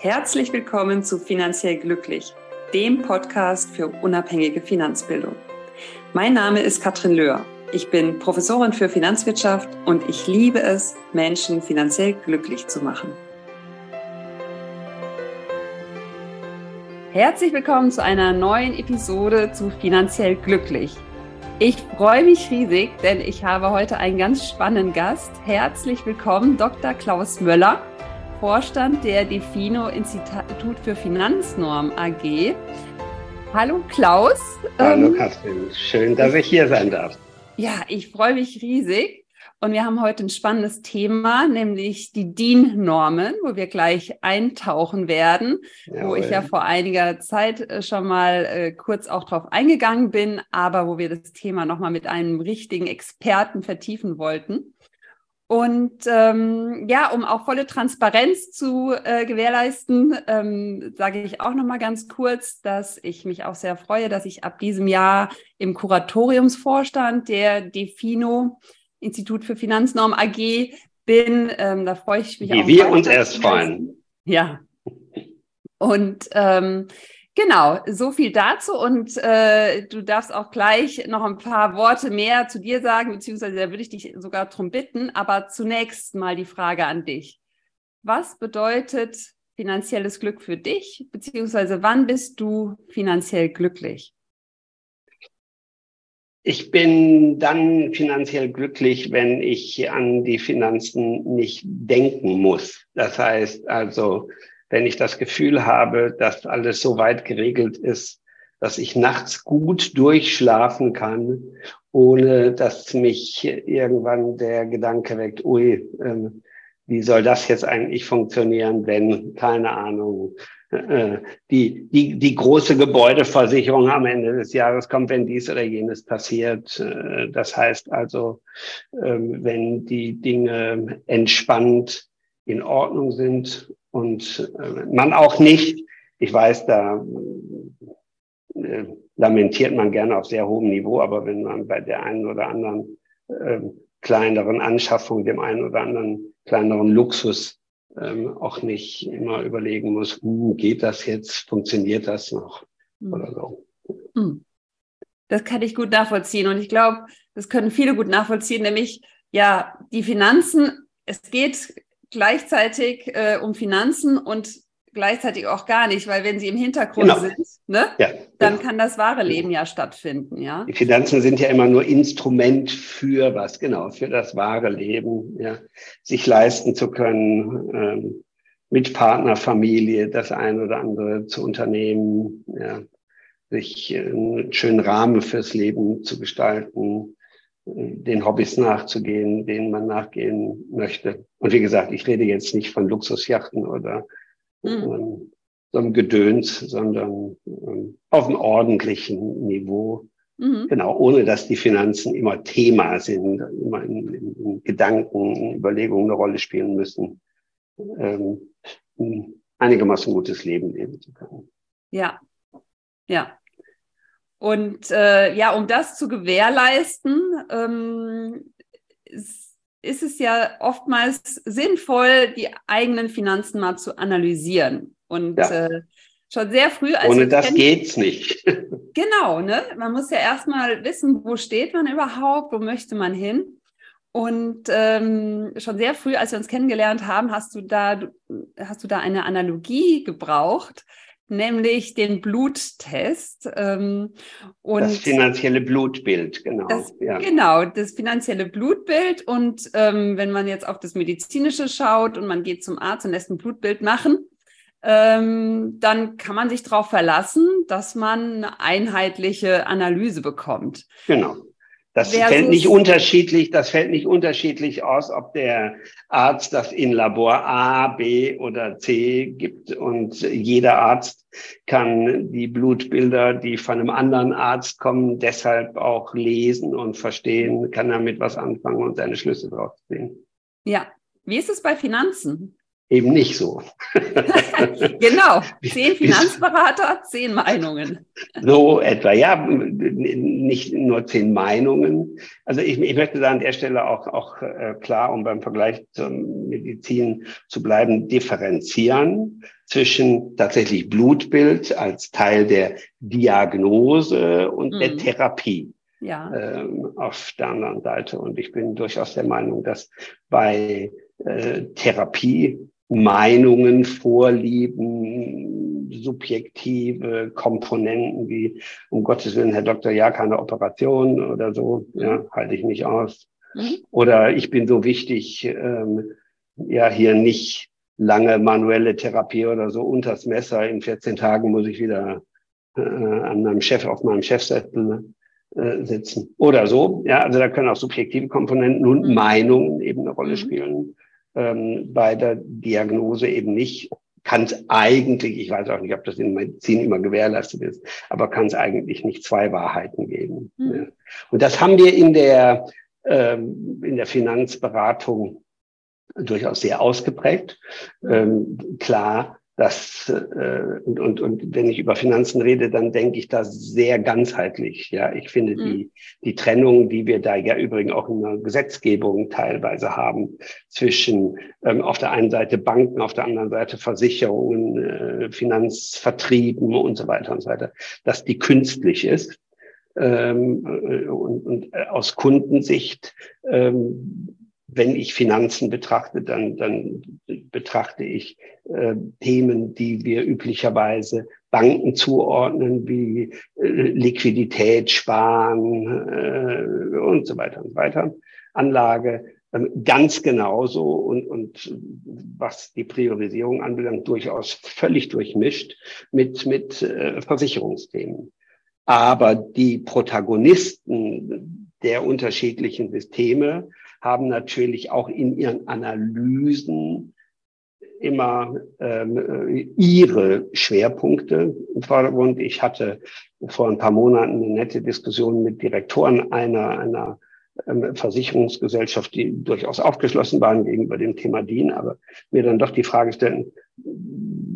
Herzlich willkommen zu Finanziell Glücklich, dem Podcast für unabhängige Finanzbildung. Mein Name ist Katrin Löhr. Ich bin Professorin für Finanzwirtschaft und ich liebe es, Menschen finanziell glücklich zu machen. Herzlich willkommen zu einer neuen Episode zu Finanziell Glücklich. Ich freue mich riesig, denn ich habe heute einen ganz spannenden Gast. Herzlich willkommen, Dr. Klaus Möller. Vorstand der Defino Institut für Finanznorm AG. Hallo Klaus. Hallo ähm, Katrin, schön, dass ich hier sein darf. Ja, ich freue mich riesig. Und wir haben heute ein spannendes Thema, nämlich die DIN-Normen, wo wir gleich eintauchen werden, Jawohl. wo ich ja vor einiger Zeit äh, schon mal äh, kurz auch drauf eingegangen bin, aber wo wir das Thema nochmal mit einem richtigen Experten vertiefen wollten. Und ähm, ja, um auch volle Transparenz zu äh, gewährleisten, ähm, sage ich auch noch mal ganz kurz, dass ich mich auch sehr freue, dass ich ab diesem Jahr im Kuratoriumsvorstand der Defino Institut für Finanznorm AG bin. Ähm, da freue ich mich Wie auch. Wie wir uns erst freuen. Ja. Und ähm, Genau, so viel dazu und äh, du darfst auch gleich noch ein paar Worte mehr zu dir sagen, beziehungsweise da würde ich dich sogar darum bitten. Aber zunächst mal die Frage an dich. Was bedeutet finanzielles Glück für dich, beziehungsweise wann bist du finanziell glücklich? Ich bin dann finanziell glücklich, wenn ich an die Finanzen nicht denken muss. Das heißt also, wenn ich das Gefühl habe, dass alles so weit geregelt ist, dass ich nachts gut durchschlafen kann, ohne dass mich irgendwann der Gedanke weckt, ui, ähm, wie soll das jetzt eigentlich funktionieren, wenn, keine Ahnung, äh, die, die, die große Gebäudeversicherung am Ende des Jahres kommt, wenn dies oder jenes passiert. Äh, das heißt also, ähm, wenn die Dinge entspannt in Ordnung sind und äh, man auch nicht, ich weiß, da äh, lamentiert man gerne auf sehr hohem Niveau, aber wenn man bei der einen oder anderen äh, kleineren Anschaffung, dem einen oder anderen kleineren Luxus ähm, auch nicht immer überlegen muss, hm, geht das jetzt, funktioniert das noch mhm. oder so. Hm. Das kann ich gut nachvollziehen und ich glaube, das können viele gut nachvollziehen, nämlich ja, die Finanzen, es geht gleichzeitig äh, um Finanzen und gleichzeitig auch gar nicht, weil wenn sie im Hintergrund genau. sind, ne, ja, dann genau. kann das wahre Leben ja stattfinden, ja. Die Finanzen sind ja immer nur Instrument für was, genau, für das wahre Leben, ja, sich leisten zu können, ähm, mit Partner, Familie das ein oder andere zu unternehmen, ja, sich einen schönen Rahmen fürs Leben zu gestalten, den Hobbys nachzugehen, denen man nachgehen möchte. Und wie gesagt, ich rede jetzt nicht von Luxusjachten oder mhm. ähm, so einem Gedöns, sondern ähm, auf einem ordentlichen Niveau. Mhm. Genau, ohne dass die Finanzen immer Thema sind, immer in, in, Gedanken, in Überlegungen eine Rolle spielen müssen, ähm, einigermaßen gutes Leben leben zu können. Ja, ja. Und äh, ja, um das zu gewährleisten, ähm, ist, ist es ja oftmals sinnvoll, die eigenen Finanzen mal zu analysieren. Und ja. äh, schon sehr früh. Als Ohne das geht's nicht. genau, ne? Man muss ja erstmal wissen, wo steht man überhaupt, wo möchte man hin. Und ähm, schon sehr früh, als wir uns kennengelernt haben, hast du da, hast du da eine Analogie gebraucht, nämlich den Bluttest. Ähm, und das finanzielle Blutbild, genau. Das, ja. Genau, das finanzielle Blutbild. Und ähm, wenn man jetzt auf das Medizinische schaut und man geht zum Arzt und lässt ein Blutbild machen, ähm, dann kann man sich darauf verlassen, dass man eine einheitliche Analyse bekommt. Genau. Das Versus fällt nicht unterschiedlich, das fällt nicht unterschiedlich aus, ob der Arzt das in Labor A, B oder C gibt. Und jeder Arzt kann die Blutbilder, die von einem anderen Arzt kommen, deshalb auch lesen und verstehen, kann damit was anfangen und seine Schlüsse draus ziehen. Ja. Wie ist es bei Finanzen? Eben nicht so. genau, zehn Finanzberater, zehn Meinungen. So etwa, ja, nicht nur zehn Meinungen. Also ich, ich möchte da an der Stelle auch, auch äh, klar, um beim Vergleich zur Medizin zu bleiben, differenzieren zwischen tatsächlich Blutbild als Teil der Diagnose und mhm. der Therapie. Ja. Ähm, auf der anderen Seite. Und ich bin durchaus der Meinung, dass bei äh, Therapie Meinungen, Vorlieben, subjektive Komponenten wie, um Gottes Willen, Herr Doktor, ja, keine Operation oder so, ja, halte ich nicht aus. Mhm. Oder ich bin so wichtig, ähm, ja, hier nicht lange manuelle Therapie oder so unters Messer. In 14 Tagen muss ich wieder äh, an meinem Chef, auf meinem Chefsessel äh, sitzen. Oder so. Ja, also da können auch subjektive Komponenten und mhm. Meinungen eben eine Rolle mhm. spielen ähm, bei der Diagnose eben nicht. Kann es eigentlich, ich weiß auch nicht, ob das in Medizin immer gewährleistet ist, aber kann es eigentlich nicht zwei Wahrheiten geben. Mhm. Ja. Und das haben wir in der, ähm, in der Finanzberatung durchaus sehr ausgeprägt. Ähm, klar, das äh, und, und, und wenn ich über Finanzen rede, dann denke ich da sehr ganzheitlich. Ja, ich finde mhm. die, die Trennung, die wir da ja übrigens auch in der Gesetzgebung teilweise haben, zwischen ähm, auf der einen Seite Banken, auf der anderen Seite Versicherungen, äh, Finanzvertrieben und so weiter und so weiter, dass die künstlich ist. Ähm, äh, und, und äh, aus Kundensicht ähm, wenn ich Finanzen betrachte, dann, dann betrachte ich äh, Themen, die wir üblicherweise Banken zuordnen, wie äh, Liquidität, Sparen äh, und so weiter und so weiter. Anlage ähm, ganz genauso und, und was die Priorisierung anbelangt, durchaus völlig durchmischt mit, mit äh, Versicherungsthemen. Aber die Protagonisten der unterschiedlichen Systeme haben natürlich auch in ihren Analysen immer ähm, ihre Schwerpunkte im Vordergrund. Ich hatte vor ein paar Monaten eine nette Diskussion mit Direktoren einer, einer Versicherungsgesellschaft, die durchaus aufgeschlossen waren gegenüber dem Thema DIN, aber mir dann doch die Frage stellen,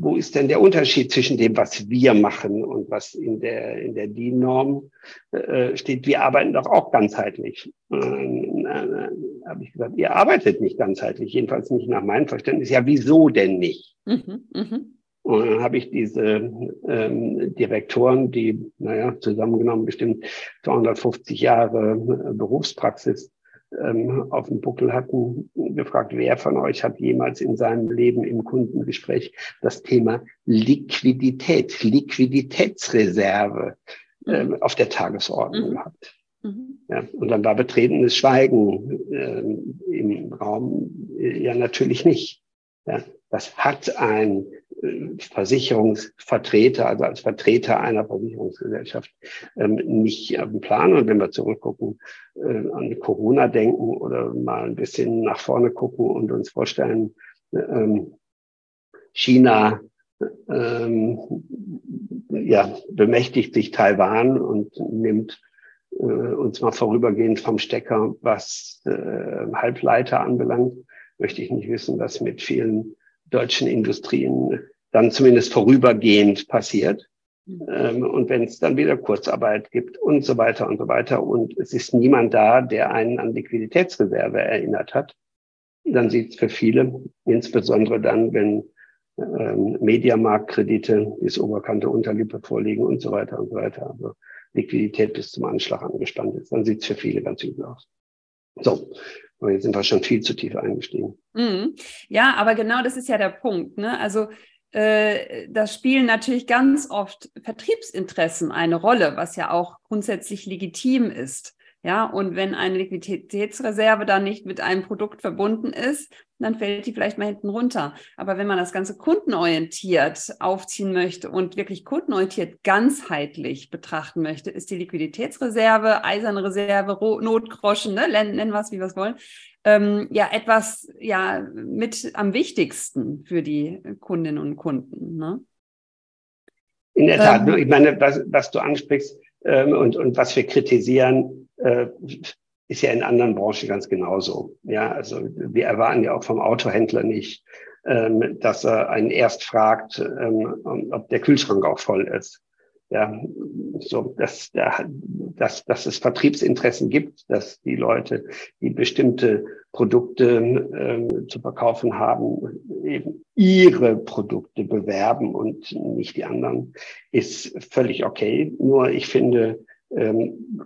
wo ist denn der Unterschied zwischen dem, was wir machen und was in der, in der DIN-Norm äh, steht? Wir arbeiten doch auch ganzheitlich. Äh, äh, habe ich gesagt, ihr arbeitet nicht ganzheitlich, jedenfalls nicht nach meinem Verständnis. Ja, wieso denn nicht? Mhm, mh. Und dann habe ich diese ähm, Direktoren, die, naja, zusammengenommen bestimmt 250 Jahre äh, Berufspraxis ähm, auf dem Buckel hatten, gefragt, wer von euch hat jemals in seinem Leben im Kundengespräch das Thema Liquidität, Liquiditätsreserve ähm, mhm. auf der Tagesordnung mhm. gehabt. Mhm. Ja, und dann war betretenes Schweigen ähm, im Raum. Ja, natürlich nicht. Ja, das hat ein Versicherungsvertreter, also als Vertreter einer Versicherungsgesellschaft, ähm, nicht dem Plan. Und wenn wir zurückgucken, äh, an Corona denken oder mal ein bisschen nach vorne gucken und uns vorstellen, ähm, China ähm, ja, bemächtigt sich Taiwan und nimmt äh, uns mal vorübergehend vom Stecker, was äh, Halbleiter anbelangt, möchte ich nicht wissen, was mit vielen deutschen Industrien dann zumindest vorübergehend passiert. Ähm, und wenn es dann wieder Kurzarbeit gibt und so weiter und so weiter und es ist niemand da, der einen an Liquiditätsreserve erinnert hat, dann sieht es für viele, insbesondere dann, wenn ähm, Mediamarktkredite bis Oberkante Unterlippe vorliegen und so weiter und so weiter, also Liquidität bis zum Anschlag angespannt ist, dann sieht es für viele ganz übel aus. So, aber jetzt sind wir schon viel zu tief eingestiegen. Mhm. Ja, aber genau das ist ja der Punkt. Ne? Also äh, da spielen natürlich ganz oft Vertriebsinteressen eine Rolle, was ja auch grundsätzlich legitim ist. Ja, und wenn eine Liquiditätsreserve dann nicht mit einem Produkt verbunden ist, dann fällt die vielleicht mal hinten runter. Aber wenn man das Ganze kundenorientiert aufziehen möchte und wirklich kundenorientiert ganzheitlich betrachten möchte, ist die Liquiditätsreserve, eiserne Reserve, Notgroschen, ne, nennen wir es, wie wir es wollen, ähm, ja etwas ja mit am wichtigsten für die Kundinnen und Kunden. Ne? In der Tat, ähm, ich meine, was, was du ansprichst ähm, und, und was wir kritisieren, äh, ist ja in anderen Branchen ganz genauso. Ja, also wir erwarten ja auch vom Autohändler nicht, ähm, dass er einen erst fragt, ähm, ob der Kühlschrank auch voll ist. Ja, so, dass, dass, dass es Vertriebsinteressen gibt, dass die Leute, die bestimmte Produkte ähm, zu verkaufen haben, eben ihre Produkte bewerben und nicht die anderen, ist völlig okay. Nur ich finde, ähm,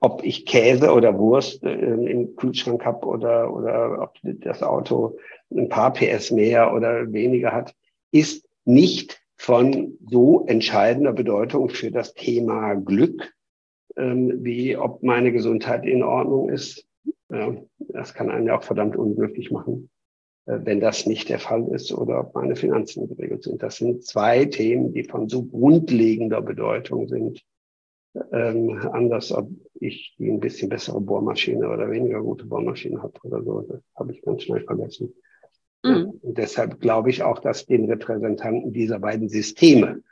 ob ich Käse oder Wurst äh, im Kühlschrank habe oder, oder ob das Auto ein paar PS mehr oder weniger hat, ist nicht von so entscheidender Bedeutung für das Thema Glück, ähm, wie ob meine Gesundheit in Ordnung ist. Ja, das kann einen ja auch verdammt unglücklich machen, äh, wenn das nicht der Fall ist oder ob meine Finanzen geregelt sind. Das sind zwei Themen, die von so grundlegender Bedeutung sind. Ähm, anders, ob ich die ein bisschen bessere Bohrmaschine oder weniger gute Bohrmaschine habe oder so, das habe ich ganz schnell vergessen. Mhm. Und deshalb glaube ich auch, dass den Repräsentanten dieser beiden Systeme,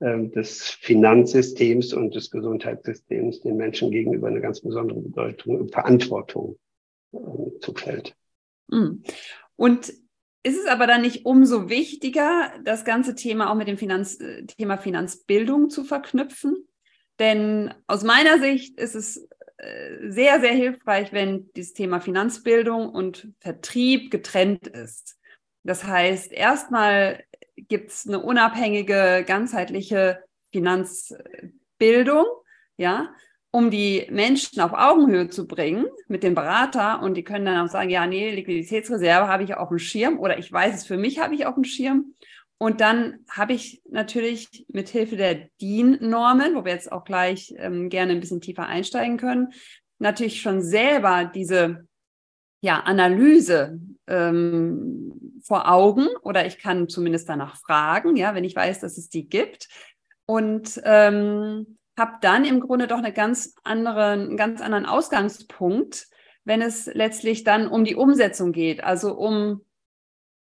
äh, des Finanzsystems und des Gesundheitssystems, den Menschen gegenüber eine ganz besondere Bedeutung und Verantwortung äh, zufällt. Mhm. Und ist es aber dann nicht umso wichtiger, das ganze Thema auch mit dem Finanz, äh, Thema Finanzbildung zu verknüpfen? Denn aus meiner Sicht ist es äh, sehr, sehr hilfreich, wenn dieses Thema Finanzbildung und Vertrieb getrennt ist. Das heißt, erstmal gibt es eine unabhängige, ganzheitliche Finanzbildung, ja, um die Menschen auf Augenhöhe zu bringen mit dem Berater und die können dann auch sagen, ja, nee, Liquiditätsreserve habe ich auf dem Schirm oder ich weiß es für mich habe ich auf dem Schirm und dann habe ich natürlich mit Hilfe der DIN-Normen, wo wir jetzt auch gleich ähm, gerne ein bisschen tiefer einsteigen können, natürlich schon selber diese ja, Analyse ähm, vor Augen oder ich kann zumindest danach fragen, ja, wenn ich weiß, dass es die gibt. Und ähm, habe dann im Grunde doch eine ganz andere, einen ganz anderen Ausgangspunkt, wenn es letztlich dann um die Umsetzung geht, also um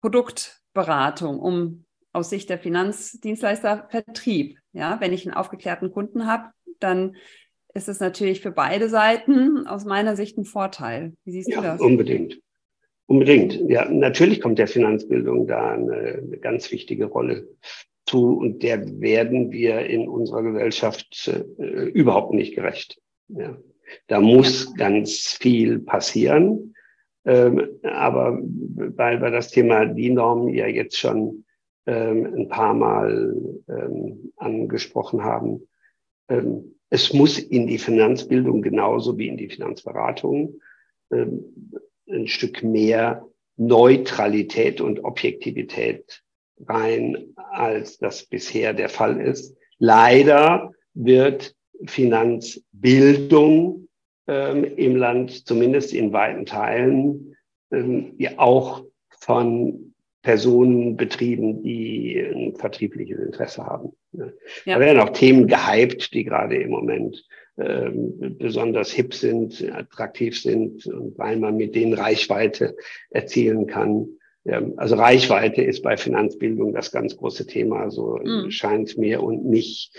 Produktberatung, um aus Sicht der Finanzdienstleister Vertrieb. Ja, wenn ich einen aufgeklärten Kunden habe, dann ist es natürlich für beide Seiten aus meiner Sicht ein Vorteil. Wie siehst ja, du das? Unbedingt. Unbedingt. Ja, natürlich kommt der Finanzbildung da eine, eine ganz wichtige Rolle zu und der werden wir in unserer Gesellschaft äh, überhaupt nicht gerecht. Ja. Da muss ganz viel passieren. Ähm, aber weil wir das Thema DIN-Norm ja jetzt schon ähm, ein paar Mal ähm, angesprochen haben. Ähm, es muss in die Finanzbildung genauso wie in die Finanzberatung ähm, ein Stück mehr Neutralität und Objektivität rein, als das bisher der Fall ist. Leider wird Finanzbildung ähm, im Land, zumindest in weiten Teilen, ähm, ja auch von Personen betrieben, die ein vertriebliches Interesse haben. Ja. Da werden auch Themen gehypt, die gerade im Moment ähm, besonders hip sind, attraktiv sind und weil man mit denen Reichweite erzielen kann. Ja, also Reichweite ist bei Finanzbildung das ganz große Thema, so mhm. scheint mir und nicht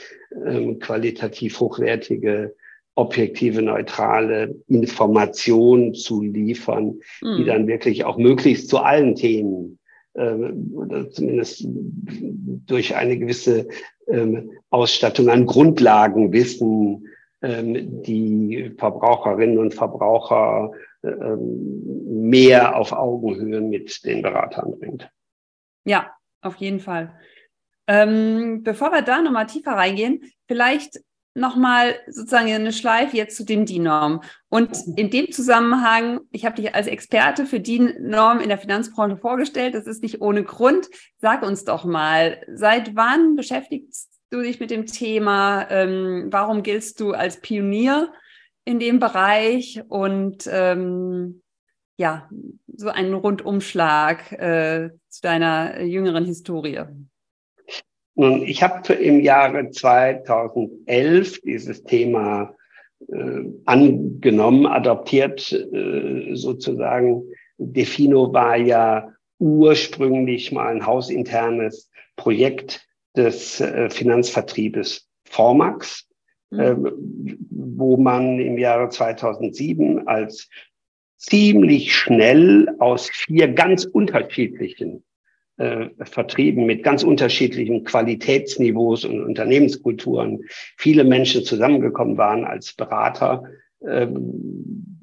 ähm, qualitativ hochwertige objektive, neutrale Informationen zu liefern, mhm. die dann wirklich auch möglichst zu allen Themen ähm, zumindest durch eine gewisse ähm, Ausstattung an Grundlagenwissen ähm, die Verbraucherinnen und Verbraucher mehr auf Augenhöhe mit den Beratern bringt. Ja, auf jeden Fall. Ähm, bevor wir da nochmal tiefer reingehen, vielleicht nochmal sozusagen eine Schleife jetzt zu den DIN-Normen. Und in dem Zusammenhang, ich habe dich als Experte für DIN-Normen in der Finanzbranche vorgestellt, das ist nicht ohne Grund. Sag uns doch mal, seit wann beschäftigst du dich mit dem Thema? Ähm, warum giltst du als Pionier in dem Bereich? Und ähm, ja, so einen Rundumschlag äh, zu deiner jüngeren Historie. Nun, ich habe im Jahre 2011 dieses Thema äh, angenommen, adoptiert äh, sozusagen. Defino war ja ursprünglich mal ein hausinternes Projekt des äh, Finanzvertriebes Formax, mhm. äh, wo man im Jahre 2007 als ziemlich schnell aus vier ganz unterschiedlichen äh, Vertrieben mit ganz unterschiedlichen Qualitätsniveaus und Unternehmenskulturen. Viele Menschen zusammengekommen waren als Berater, ähm,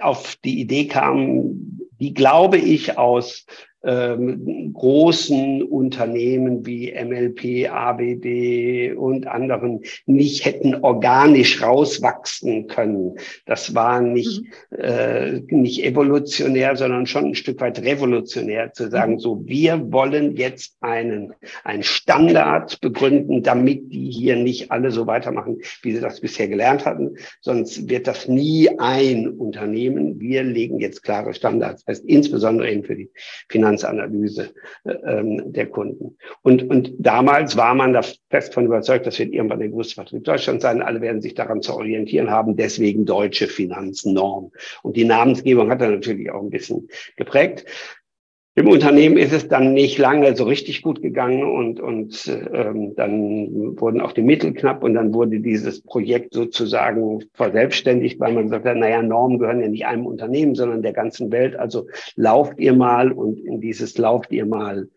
auf die Idee kamen, die, glaube ich, aus ähm, großen Unternehmen wie MLP, ABB und anderen nicht hätten organisch rauswachsen können. Das war nicht, mhm. äh, nicht evolutionär, sondern schon ein Stück weit revolutionär zu sagen, mhm. so, wir wollen jetzt einen, einen Standard begründen, damit die hier nicht alle so weitermachen, wie sie das bisher gelernt hatten. Sonst wird das nie ein Unternehmen. Wir legen jetzt klare Standards fest, insbesondere eben für die Finanz Finanzanalyse ähm, der Kunden. Und, und damals war man da fest von überzeugt, das wird irgendwann der größte Vertrieb Deutschlands sein. Alle werden sich daran zu orientieren haben, deswegen deutsche Finanznorm. Und die Namensgebung hat er natürlich auch ein bisschen geprägt. Im Unternehmen ist es dann nicht lange so richtig gut gegangen und, und ähm, dann wurden auch die Mittel knapp und dann wurde dieses Projekt sozusagen verselbstständigt, weil man hat, naja, Normen gehören ja nicht einem Unternehmen, sondern der ganzen Welt. Also lauft ihr mal und in dieses lauft ihr mal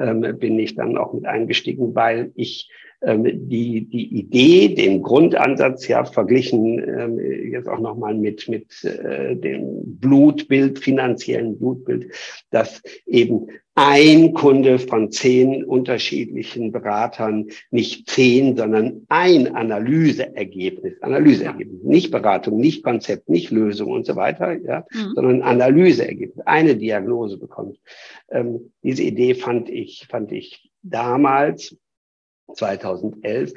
ähm, bin ich dann auch mit eingestiegen, weil ich die, die Idee, den Grundansatz ja verglichen ähm, jetzt auch nochmal mit, mit äh, dem Blutbild, finanziellen Blutbild, dass eben ein Kunde von zehn unterschiedlichen Beratern, nicht zehn, sondern ein Analyseergebnis, Analyseergebnis, nicht Beratung, nicht Konzept, nicht Lösung und so weiter, ja, mhm. sondern Analyseergebnis, eine Diagnose bekommt. Ähm, diese Idee fand ich, fand ich damals 2011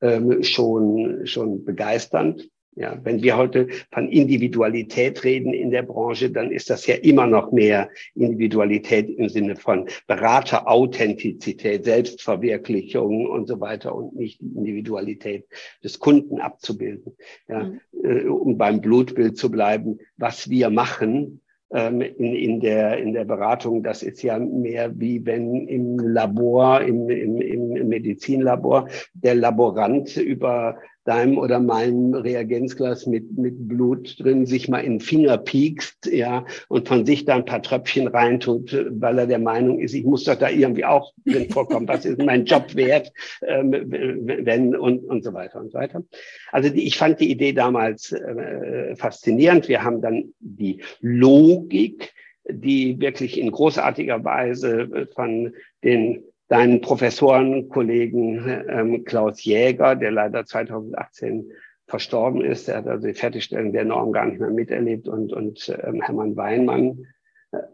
ähm, schon, schon begeisternd. Ja, wenn wir heute von Individualität reden in der Branche, dann ist das ja immer noch mehr Individualität im Sinne von Beraterauthentizität, Selbstverwirklichung und so weiter und nicht die Individualität des Kunden abzubilden. Ja, mhm. Äh, um beim Blutbild zu bleiben, was wir machen, in, in, der, in der Beratung. Das ist ja mehr wie wenn im Labor, im, im, im Medizinlabor, der Laborant über deinem oder meinem Reagenzglas mit, mit Blut drin sich mal in den Finger piekst, ja, und von sich da ein paar Tröpfchen reintut, weil er der Meinung ist, ich muss doch da irgendwie auch drin vorkommen. Was ist mein Job wert, ähm, wenn, und, und so weiter und so weiter. Also die, ich fand die Idee damals äh, faszinierend. Wir haben dann die Logik, die wirklich in großartiger Weise von den deinen Professorenkollegen ähm, Klaus Jäger, der leider 2018 verstorben ist. Er hat also die Fertigstellung der Norm gar nicht mehr miterlebt und, und ähm, Hermann Weinmann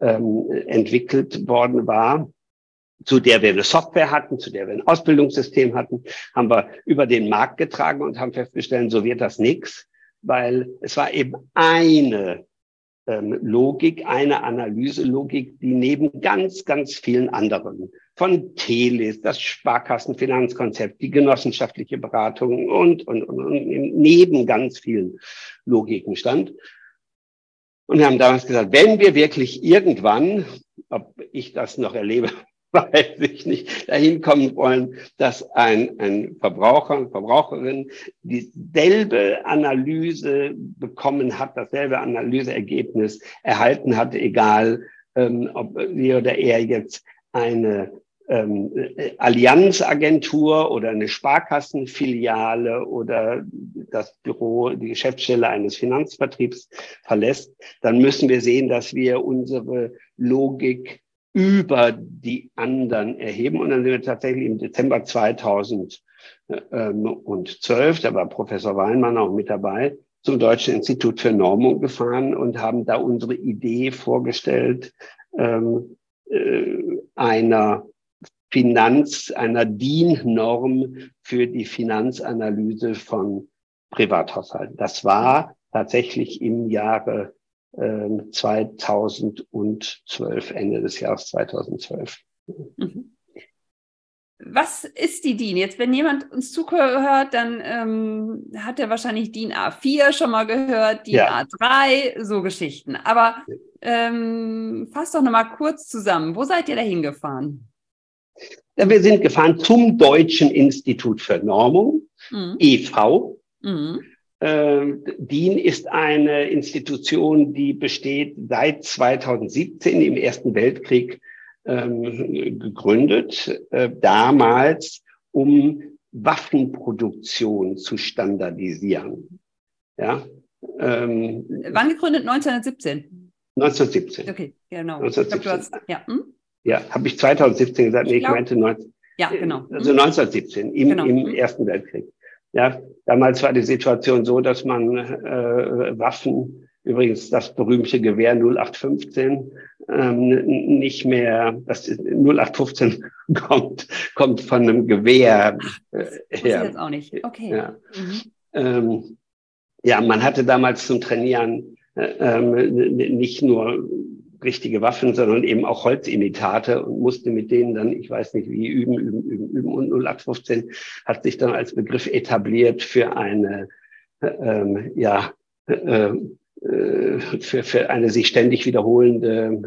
ähm, entwickelt worden war zu der wir eine Software hatten, zu der wir ein Ausbildungssystem hatten, haben wir über den Markt getragen und haben festgestellt, so wird das nix, weil es war eben eine ähm, Logik, eine Analyselogik, die neben ganz, ganz vielen anderen von Teles, das Sparkassenfinanzkonzept, die genossenschaftliche Beratung und, und, und, und neben ganz vielen Logiken stand. Und wir haben damals gesagt, wenn wir wirklich irgendwann, ob ich das noch erlebe, weiß ich nicht, dahin kommen wollen, dass ein, ein Verbraucher, eine Verbraucherin dieselbe Analyse bekommen hat, dasselbe Analyseergebnis erhalten hat, egal ähm, ob sie oder er jetzt eine ähm, Allianzagentur oder eine Sparkassenfiliale oder das Büro, die Geschäftsstelle eines Finanzvertriebs verlässt, dann müssen wir sehen, dass wir unsere Logik über die anderen erheben. Und dann sind wir tatsächlich im Dezember 2012, da war Professor Weinmann auch mit dabei, zum Deutschen Institut für Normung gefahren und haben da unsere Idee vorgestellt, ähm, äh, einer Finanz, einer DIN-Norm für die Finanzanalyse von Privathaushalten. Das war tatsächlich im Jahre äh, 2012, Ende des Jahres 2012. Mhm. Was ist die DIN? Jetzt, wenn jemand uns zuhört, dann ähm, hat er wahrscheinlich DIN A4 schon mal gehört, DIN ja. A3, so Geschichten. Aber ähm, fass doch nochmal kurz zusammen. Wo seid ihr da hingefahren? Wir sind gefahren zum Deutschen Institut für Normung, mhm. EV. Mhm. Ähm, DIN ist eine Institution, die besteht seit 2017 im Ersten Weltkrieg ähm, gegründet, äh, damals um Waffenproduktion zu standardisieren. Ja, ähm, Wann gegründet? 1917? 1917. Okay, genau. 1917. Glaub, hast, ja, hm? Ja habe ich 2017 gesagt? Nee, ich, ich meinte 19, ja, genau. Also 1917 im, genau. im hm? Ersten Weltkrieg. Ja, damals war die Situation so, dass man äh, Waffen, übrigens das berühmte Gewehr 0815, ähm, nicht mehr, das 0815 kommt, kommt von einem Gewehr äh, her. Das jetzt auch nicht. Okay. Ja. Mhm. Ähm, ja, man hatte damals zum Trainieren äh, ähm, nicht nur richtige Waffen, sondern eben auch Holzimitate und musste mit denen dann, ich weiß nicht wie, üben, üben, üben, üben. Und 0815 hat sich dann als Begriff etabliert für eine, ähm, ja, äh, äh, für, für eine sich ständig wiederholende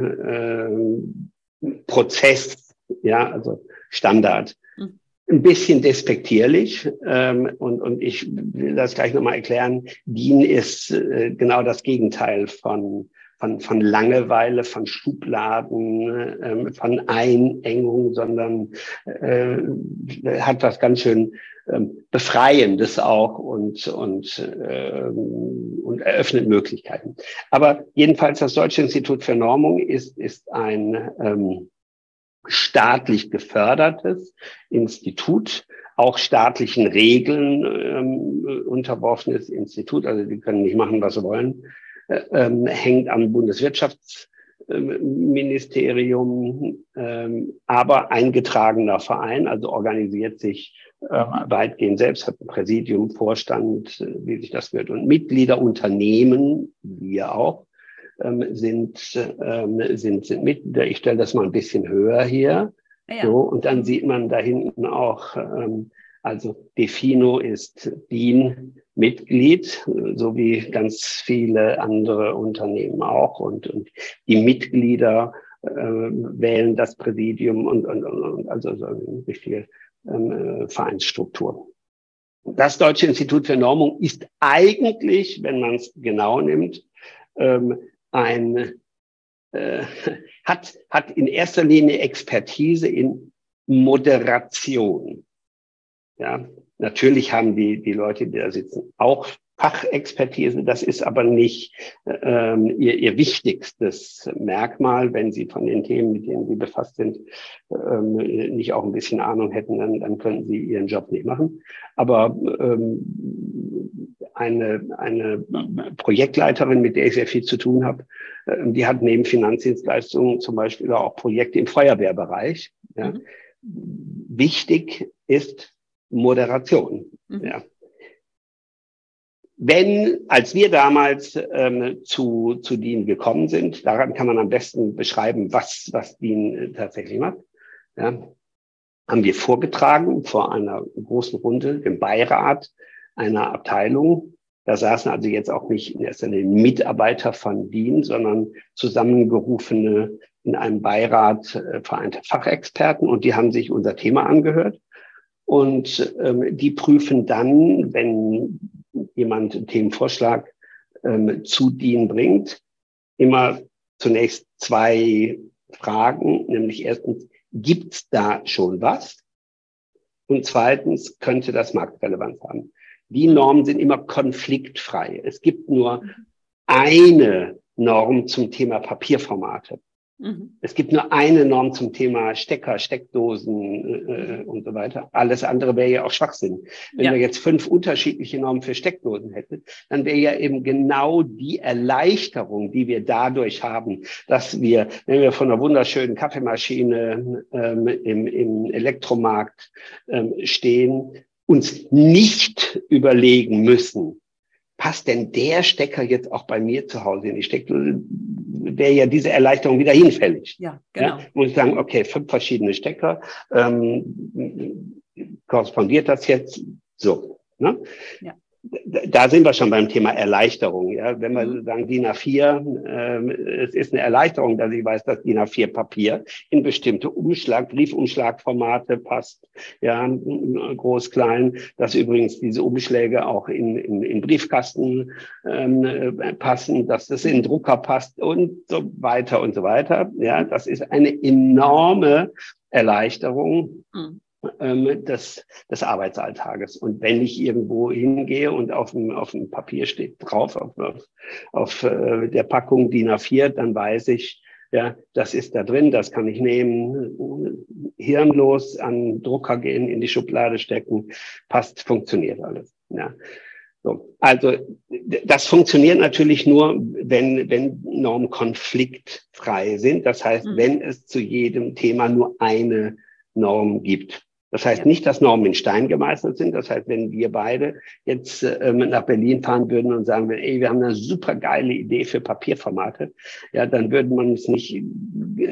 äh, Prozess, ja, also Standard. Mhm. Ein bisschen despektierlich ähm, und, und ich will das gleich nochmal erklären. DIN ist äh, genau das Gegenteil von von, von Langeweile, von Schubladen, äh, von Einengung, sondern äh, hat was ganz schön äh, Befreiendes auch und, und, äh, und eröffnet Möglichkeiten. Aber jedenfalls das Deutsche Institut für Normung ist, ist ein ähm, staatlich gefördertes Institut, auch staatlichen Regeln ähm, unterworfenes Institut. Also die können nicht machen, was sie wollen ähm, hängt am Bundeswirtschaftsministerium, ähm, aber eingetragener Verein, also organisiert sich ähm, weitgehend selbst, hat ein Präsidium, Vorstand, äh, wie sich das wird, und Mitglieder, Unternehmen, wir auch, ähm, sind, ähm, sind, sind Mitglieder. Ich stelle das mal ein bisschen höher hier. Ja. So, und dann sieht man da hinten auch, ähm, also Defino ist DIN Mitglied, so wie ganz viele andere Unternehmen auch. Und, und die Mitglieder äh, wählen das Präsidium und, und, und also so eine richtige ähm, Vereinsstruktur. Das Deutsche Institut für Normung ist eigentlich, wenn man es genau nimmt, ähm, ein äh, hat, hat in erster Linie Expertise in Moderation. Ja, natürlich haben die, die Leute, die da sitzen, auch Fachexpertise. Das ist aber nicht ähm, ihr, ihr wichtigstes Merkmal. Wenn Sie von den Themen, mit denen Sie befasst sind, ähm, nicht auch ein bisschen Ahnung hätten, dann, dann könnten Sie Ihren Job nicht machen. Aber ähm, eine, eine Projektleiterin, mit der ich sehr viel zu tun habe, äh, die hat neben Finanzdienstleistungen zum Beispiel auch Projekte im Feuerwehrbereich. Ja. Mhm. Wichtig ist, Moderation. Mhm. Ja. Wenn, als wir damals ähm, zu, zu DIN gekommen sind, daran kann man am besten beschreiben, was, was DIN äh, tatsächlich macht, ja, haben wir vorgetragen vor einer großen Runde, dem Beirat einer Abteilung. Da saßen also jetzt auch nicht in erster Linie Mitarbeiter von DIN, sondern zusammengerufene in einem Beirat äh, vereinte Fachexperten und die haben sich unser Thema angehört und ähm, die prüfen dann, wenn jemand einen Themenvorschlag ähm, zu DIN bringt, immer zunächst zwei Fragen, nämlich erstens, gibt's da schon was? Und zweitens, könnte das Marktrelevanz haben? Die Normen sind immer konfliktfrei. Es gibt nur eine Norm zum Thema Papierformate. Mhm. Es gibt nur eine Norm zum Thema Stecker, Steckdosen äh, und so weiter. Alles andere wäre ja auch Schwachsinn. Wenn ja. wir jetzt fünf unterschiedliche Normen für Steckdosen hätten, dann wäre ja eben genau die Erleichterung, die wir dadurch haben, dass wir, wenn wir von einer wunderschönen Kaffeemaschine ähm, im, im Elektromarkt ähm, stehen, uns nicht überlegen müssen, passt denn der Stecker jetzt auch bei mir zu Hause in die Steckdose? Wäre ja diese Erleichterung wieder hinfällig. Ja, genau. Ja, muss ich sagen, okay, fünf verschiedene Stecker, ähm, korrespondiert das jetzt so? Ne? Ja. Da sind wir schon beim Thema Erleichterung. Ja? Wenn wir mhm. sagen DIN A4, äh, es ist eine Erleichterung, dass ich weiß, dass DIN A4 Papier in bestimmte Umschlag, Briefumschlagformate passt, ja, groß, klein, dass übrigens diese Umschläge auch in, in, in Briefkasten ähm, passen, dass das in Drucker passt und so weiter und so weiter. Ja, das ist eine enorme Erleichterung. Mhm ähm, des, des Arbeitsalltages. Und wenn ich irgendwo hingehe und auf dem, auf dem Papier steht drauf, auf, auf, auf äh, der Packung DIN A4, dann weiß ich, ja, das ist da drin, das kann ich nehmen, hirnlos an Drucker gehen, in die Schublade stecken, passt, funktioniert alles. Ja. So, also das funktioniert natürlich nur, wenn, wenn Normen konfliktfrei sind. Das heißt, mhm. wenn es zu jedem Thema nur eine Norm gibt. Das heißt nicht, dass Normen in Stein gemeißelt sind. Das heißt, wenn wir beide jetzt ähm, nach Berlin fahren würden und sagen, ey, wir haben eine super geile Idee für Papierformate, ja, dann würde man es nicht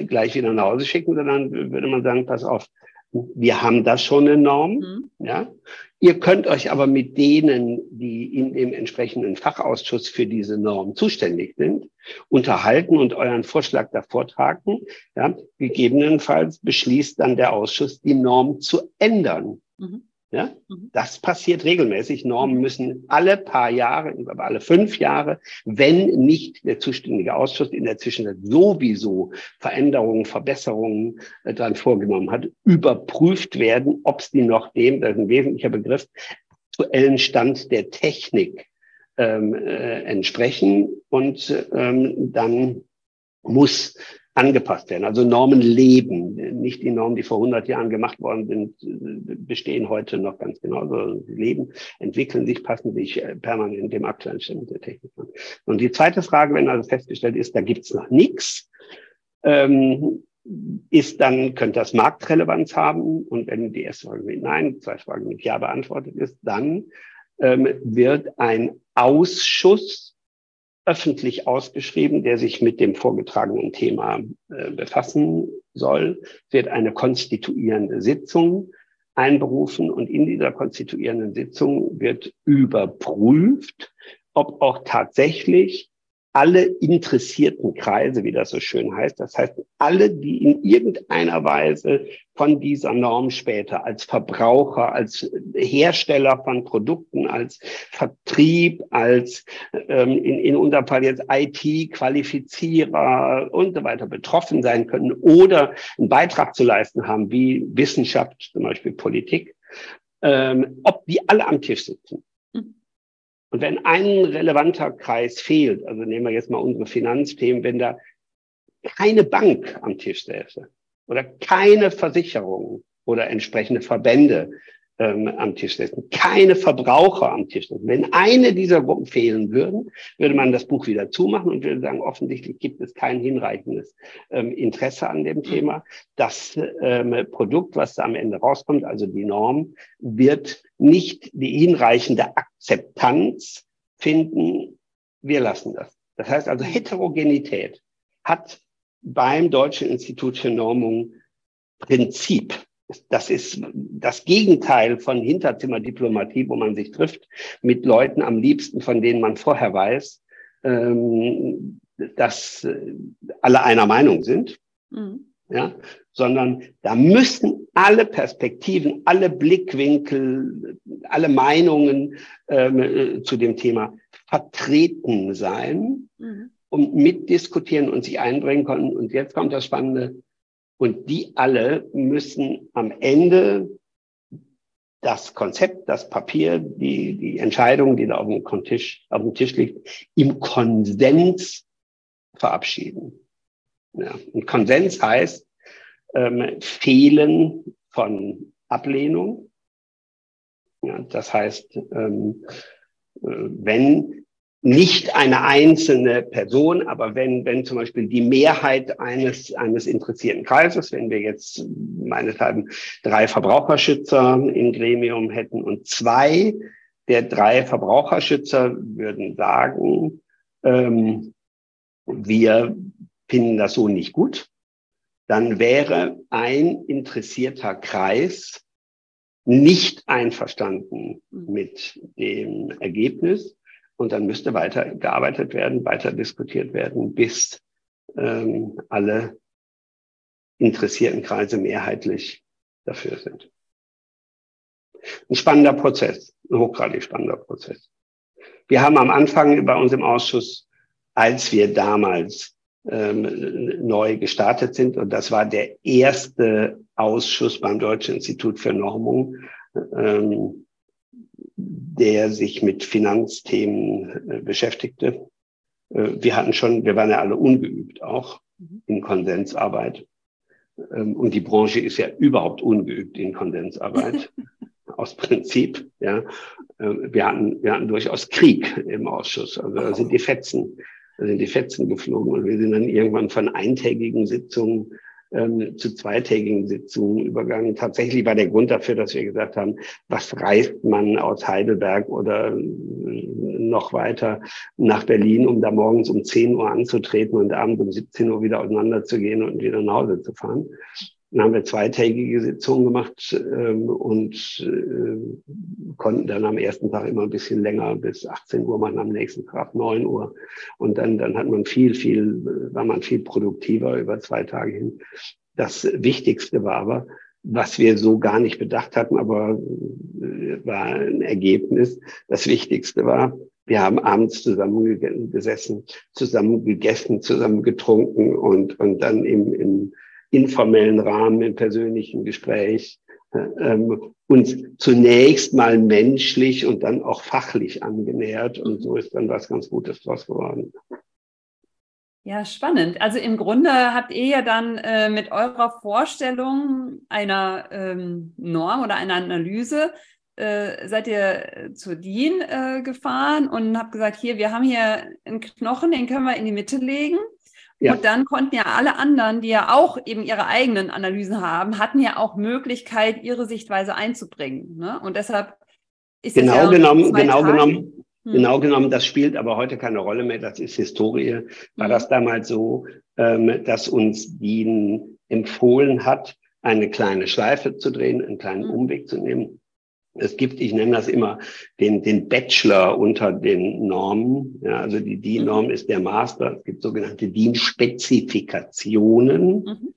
gleich wieder nach Hause schicken, sondern würde man sagen, pass auf, wir haben da schon eine Norm, mhm. ja. Ihr könnt euch aber mit denen, die in dem entsprechenden Fachausschuss für diese Norm zuständig sind, unterhalten und euren Vorschlag da vortragen. Ja. Gegebenenfalls beschließt dann der Ausschuss, die Norm zu ändern. Mhm. Ja? Mhm. Das passiert regelmäßig. Normen müssen alle paar Jahre, aber alle fünf Jahre, wenn nicht der zuständige Ausschuss in der Zwischenzeit sowieso Veränderungen, Verbesserungen äh, dann vorgenommen hat, überprüft werden, ob es die noch dem, das ist ein wesentlicher Begriff, aktuellen Stand der Technik ähm, äh, entsprechen. Und ähm, dann muss angepasst werden. Also Normen leben. Nicht die Normen, die vor 100 Jahren gemacht worden sind, bestehen heute noch ganz genauso. Sie leben, entwickeln sich, passen sich äh, permanent dem aktuellen Stand der Technik an. Und die zweite Frage, wenn also festgestellt ist, da gibt's noch nichts, ähm, ist dann, könnte das Marktrelevanz haben? Und wenn die erste Frage mit Nein, die zweite Frage mit Ja beantwortet ist, dann ähm, wird ein Ausschuss öffentlich ausgeschrieben, der sich mit dem vorgetragenen Thema äh, befassen soll, wird eine konstituierende Sitzung einberufen und in dieser konstituierenden Sitzung wird überprüft, ob auch tatsächlich alle interessierten Kreise, wie das so schön heißt. Das heißt, alle, die in irgendeiner Weise von dieser Norm später als Verbraucher, als Hersteller von Produkten, als Vertrieb, als ähm, in, in unserem Fall jetzt IT-Qualifizierer und so weiter betroffen sein können oder einen Beitrag zu leisten haben, wie Wissenschaft, zum Beispiel Politik, ähm, ob die alle am Tisch sitzen. Und wenn ein relevanter Kreis fehlt, also nehmen wir jetzt mal unsere Finanzthemen, wenn da keine Bank am Tisch säße oder keine Versicherung oder entsprechende Verbände ähm, am Tisch sitzen, keine Verbraucher am Tisch sitzen. Wenn eine dieser Gruppen fehlen würden, würde man das Buch wieder zumachen und würde sagen, offensichtlich gibt es kein hinreichendes ähm, Interesse an dem Thema. Das ähm, Produkt, was da am Ende rauskommt, also die Norm, wird nicht die hinreichende Akzeptanz finden. Wir lassen das. Das heißt also, Heterogenität hat beim Deutschen Institut für Normung Prinzip. Das ist das Gegenteil von Hinterzimmerdiplomatie, wo man sich trifft mit Leuten am liebsten, von denen man vorher weiß, ähm, dass äh, alle einer Meinung sind. Mhm. Ja, sondern da müssen alle Perspektiven, alle Blickwinkel, alle Meinungen ähm, äh, zu dem Thema vertreten sein mhm. und mitdiskutieren und sich einbringen können. Und jetzt kommt das Spannende. Und die alle müssen am Ende das Konzept, das Papier, die, die Entscheidung, die da auf dem, Tisch, auf dem Tisch liegt, im Konsens verabschieden. Ja. Und Konsens heißt ähm, Fehlen von Ablehnung. Ja, das heißt, ähm, äh, wenn nicht eine einzelne Person, aber wenn, wenn zum Beispiel die Mehrheit eines, eines interessierten Kreises, wenn wir jetzt meinethalben drei Verbraucherschützer im Gremium hätten und zwei der drei Verbraucherschützer würden sagen, ähm, wir finden das so nicht gut, dann wäre ein interessierter Kreis nicht einverstanden mhm. mit dem Ergebnis. Und dann müsste weiter gearbeitet werden, weiter diskutiert werden, bis ähm, alle interessierten Kreise mehrheitlich dafür sind. Ein spannender Prozess, ein hochgradig spannender Prozess. Wir haben am Anfang bei uns im Ausschuss, als wir damals ähm, neu gestartet sind, und das war der erste Ausschuss beim Deutschen Institut für Normung, ähm, der sich mit Finanzthemen äh, beschäftigte. Äh, wir hatten schon, wir waren ja alle ungeübt auch in Konsensarbeit. Ähm, und die Branche ist ja überhaupt ungeübt in Kondensarbeit. aus Prinzip, ja. Ähm, wir hatten, wir hatten durchaus Krieg im Ausschuss. Also da sind die Fetzen, da sind die Fetzen geflogen und wir sind dann irgendwann von eintägigen Sitzungen ähm, zu zweitägigen Sitzungen übergangen. Tatsächlich war der Grund dafür, dass wir gesagt haben, was reist man aus Heidelberg oder äh, noch weiter nach Berlin, um da morgens um 10 Uhr anzutreten und abends um 17 Uhr wieder auseinanderzugehen und wieder nach Hause zu fahren. Dann haben wir zweitägige Sitzungen gemacht ähm, und äh, konnten dann am ersten Tag immer ein bisschen länger bis 18 Uhr machen, am nächsten Tag 9 Uhr. Und dann, dann hat man viel, viel, war man viel produktiver über zwei Tage hin. Das Wichtigste war aber, was wir so gar nicht bedacht hatten, aber äh, war ein Ergebnis. Das Wichtigste war, wir haben abends zusammen gesessen, zusammen gegessen, zusammen getrunken und, und dann im, im informellen Rahmen, im persönlichen Gespräch, ähm, uns zunächst mal menschlich und dann auch fachlich angenähert. Und so ist dann was ganz Gutes draus geworden. Ja, spannend. Also im Grunde habt ihr ja dann äh, mit eurer Vorstellung einer ähm, Norm oder einer Analyse äh, seid ihr zu DIN äh, gefahren und habt gesagt, hier, wir haben hier einen Knochen, den können wir in die Mitte legen. Ja. Und dann konnten ja alle anderen, die ja auch eben ihre eigenen Analysen haben, hatten ja auch Möglichkeit, ihre Sichtweise einzubringen. Ne? Und deshalb ist genau ja genommen, genau Tage. genommen, hm. genau genommen, das spielt aber heute keine Rolle mehr. Das ist Historie. War hm. das damals so, ähm, dass uns DIN empfohlen hat, eine kleine Schleife zu drehen, einen kleinen hm. Umweg zu nehmen es gibt, ich nenne das immer, den, den Bachelor unter den Normen. Ja, also die DIN-Norm ist der Master. Es gibt sogenannte DIN-Spezifikationen. Mhm.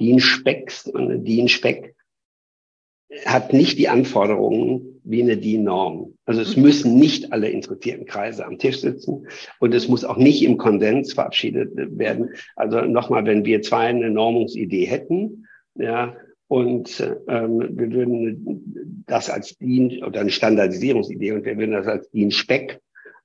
DIN-Specs und DIN-Spec hat nicht die Anforderungen wie eine DIN-Norm. Also es mhm. müssen nicht alle interessierten Kreise am Tisch sitzen und es muss auch nicht im Konsens verabschiedet werden. Also nochmal, wenn wir zwei eine Normungsidee hätten, ja, und ähm, wir würden das als DIN oder eine Standardisierungsidee und wir würden das als DIN-Speck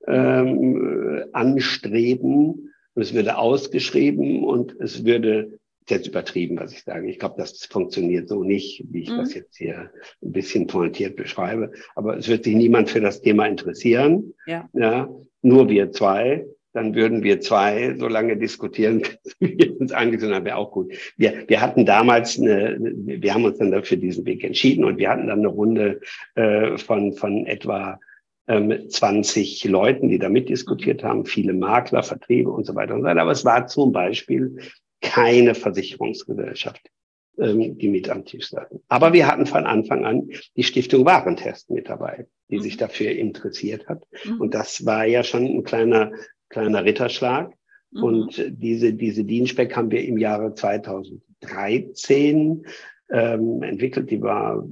ähm, anstreben. Und es würde ausgeschrieben und es würde jetzt übertrieben, was ich sage. Ich glaube, das funktioniert so nicht, wie ich mhm. das jetzt hier ein bisschen pointiert beschreibe. Aber es wird sich niemand für das Thema interessieren. Ja. ja nur wir zwei dann würden wir zwei so lange diskutieren, wie wir uns angesehen haben, wäre auch gut. Wir, wir hatten damals eine, wir haben uns dann dafür diesen Weg entschieden und wir hatten dann eine Runde äh, von, von etwa ähm, 20 Leuten, die da mitdiskutiert haben, viele Makler, Vertriebe und so weiter und so weiter. Aber es war zum Beispiel keine Versicherungsgesellschaft, ähm, die mit am Tisch saßen. Aber wir hatten von Anfang an die Stiftung Warentest mit dabei, die sich mhm. dafür interessiert hat. Mhm. Und das war ja schon ein kleiner kleiner Ritterschlag. Mhm. Und diese, diese Dienstspeck haben wir im Jahre 2013 ähm, entwickelt. Die war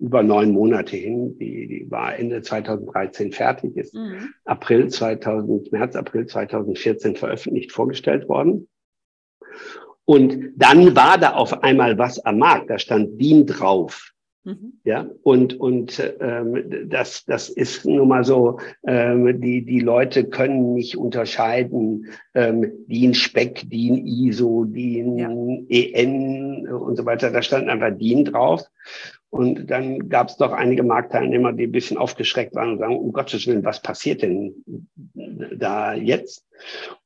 über neun Monate hin. Die, die war Ende 2013 fertig, ist mhm. April 2000, März, April 2014 veröffentlicht, vorgestellt worden. Und dann war da auf einmal was am Markt. Da stand DIN drauf. Mhm. Ja, und, und ähm, das, das ist nun mal so, ähm, die, die Leute können nicht unterscheiden, ähm, DIN Speck, DIN ISO, DIN ja. EN und so weiter. Da stand einfach DIN drauf. Und dann gab es doch einige Marktteilnehmer, die ein bisschen aufgeschreckt waren und sagen, um Gottes Willen, was passiert denn da jetzt?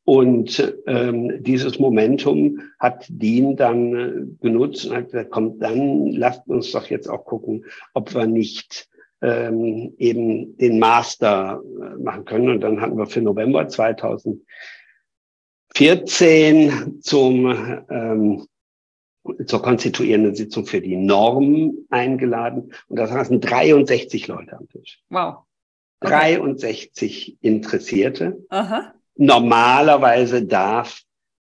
Und ähm, dieses Momentum hat Dean dann äh, genutzt und hat gesagt, komm, dann lasst uns doch jetzt auch gucken, ob wir nicht ähm, eben den Master äh, machen können. Und dann hatten wir für November 2014 zum ähm, zur konstituierenden Sitzung für die Norm eingeladen. Und da saßen 63 Leute am Tisch. Wow. Okay. 63 Interessierte. Aha. Normalerweise darf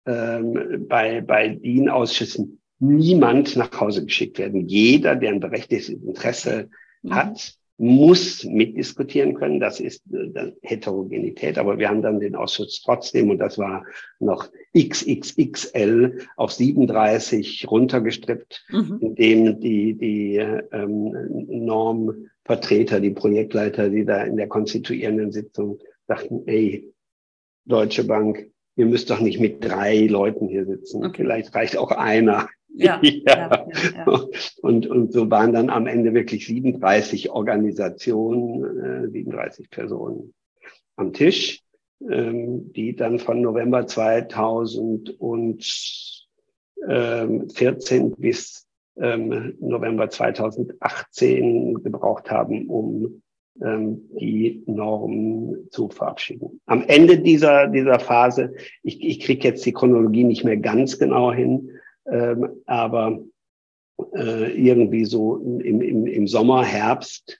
ähm, bei, bei DIN-Ausschüssen niemand nach Hause geschickt werden. Jeder, der ein berechtigtes Interesse mhm. hat, muss mitdiskutieren können. Das ist äh, Heterogenität. Aber wir haben dann den Ausschuss trotzdem, und das war noch XXXL auf 37 runtergestrippt, mhm. indem die, die ähm, Normvertreter, die Projektleiter, die da in der konstituierenden Sitzung sagten, ey, Deutsche Bank, ihr müsst doch nicht mit drei Leuten hier sitzen. Okay. Vielleicht reicht auch einer. Ja, ja. ja, ja. Und, und so waren dann am Ende wirklich 37 Organisationen, äh, 37 Personen am Tisch, ähm, die dann von November 2014 bis ähm, November 2018 gebraucht haben, um ähm, die Normen zu verabschieden. Am Ende dieser, dieser Phase, ich, ich kriege jetzt die Chronologie nicht mehr ganz genau hin, ähm, aber äh, irgendwie so im, im, im Sommer, Herbst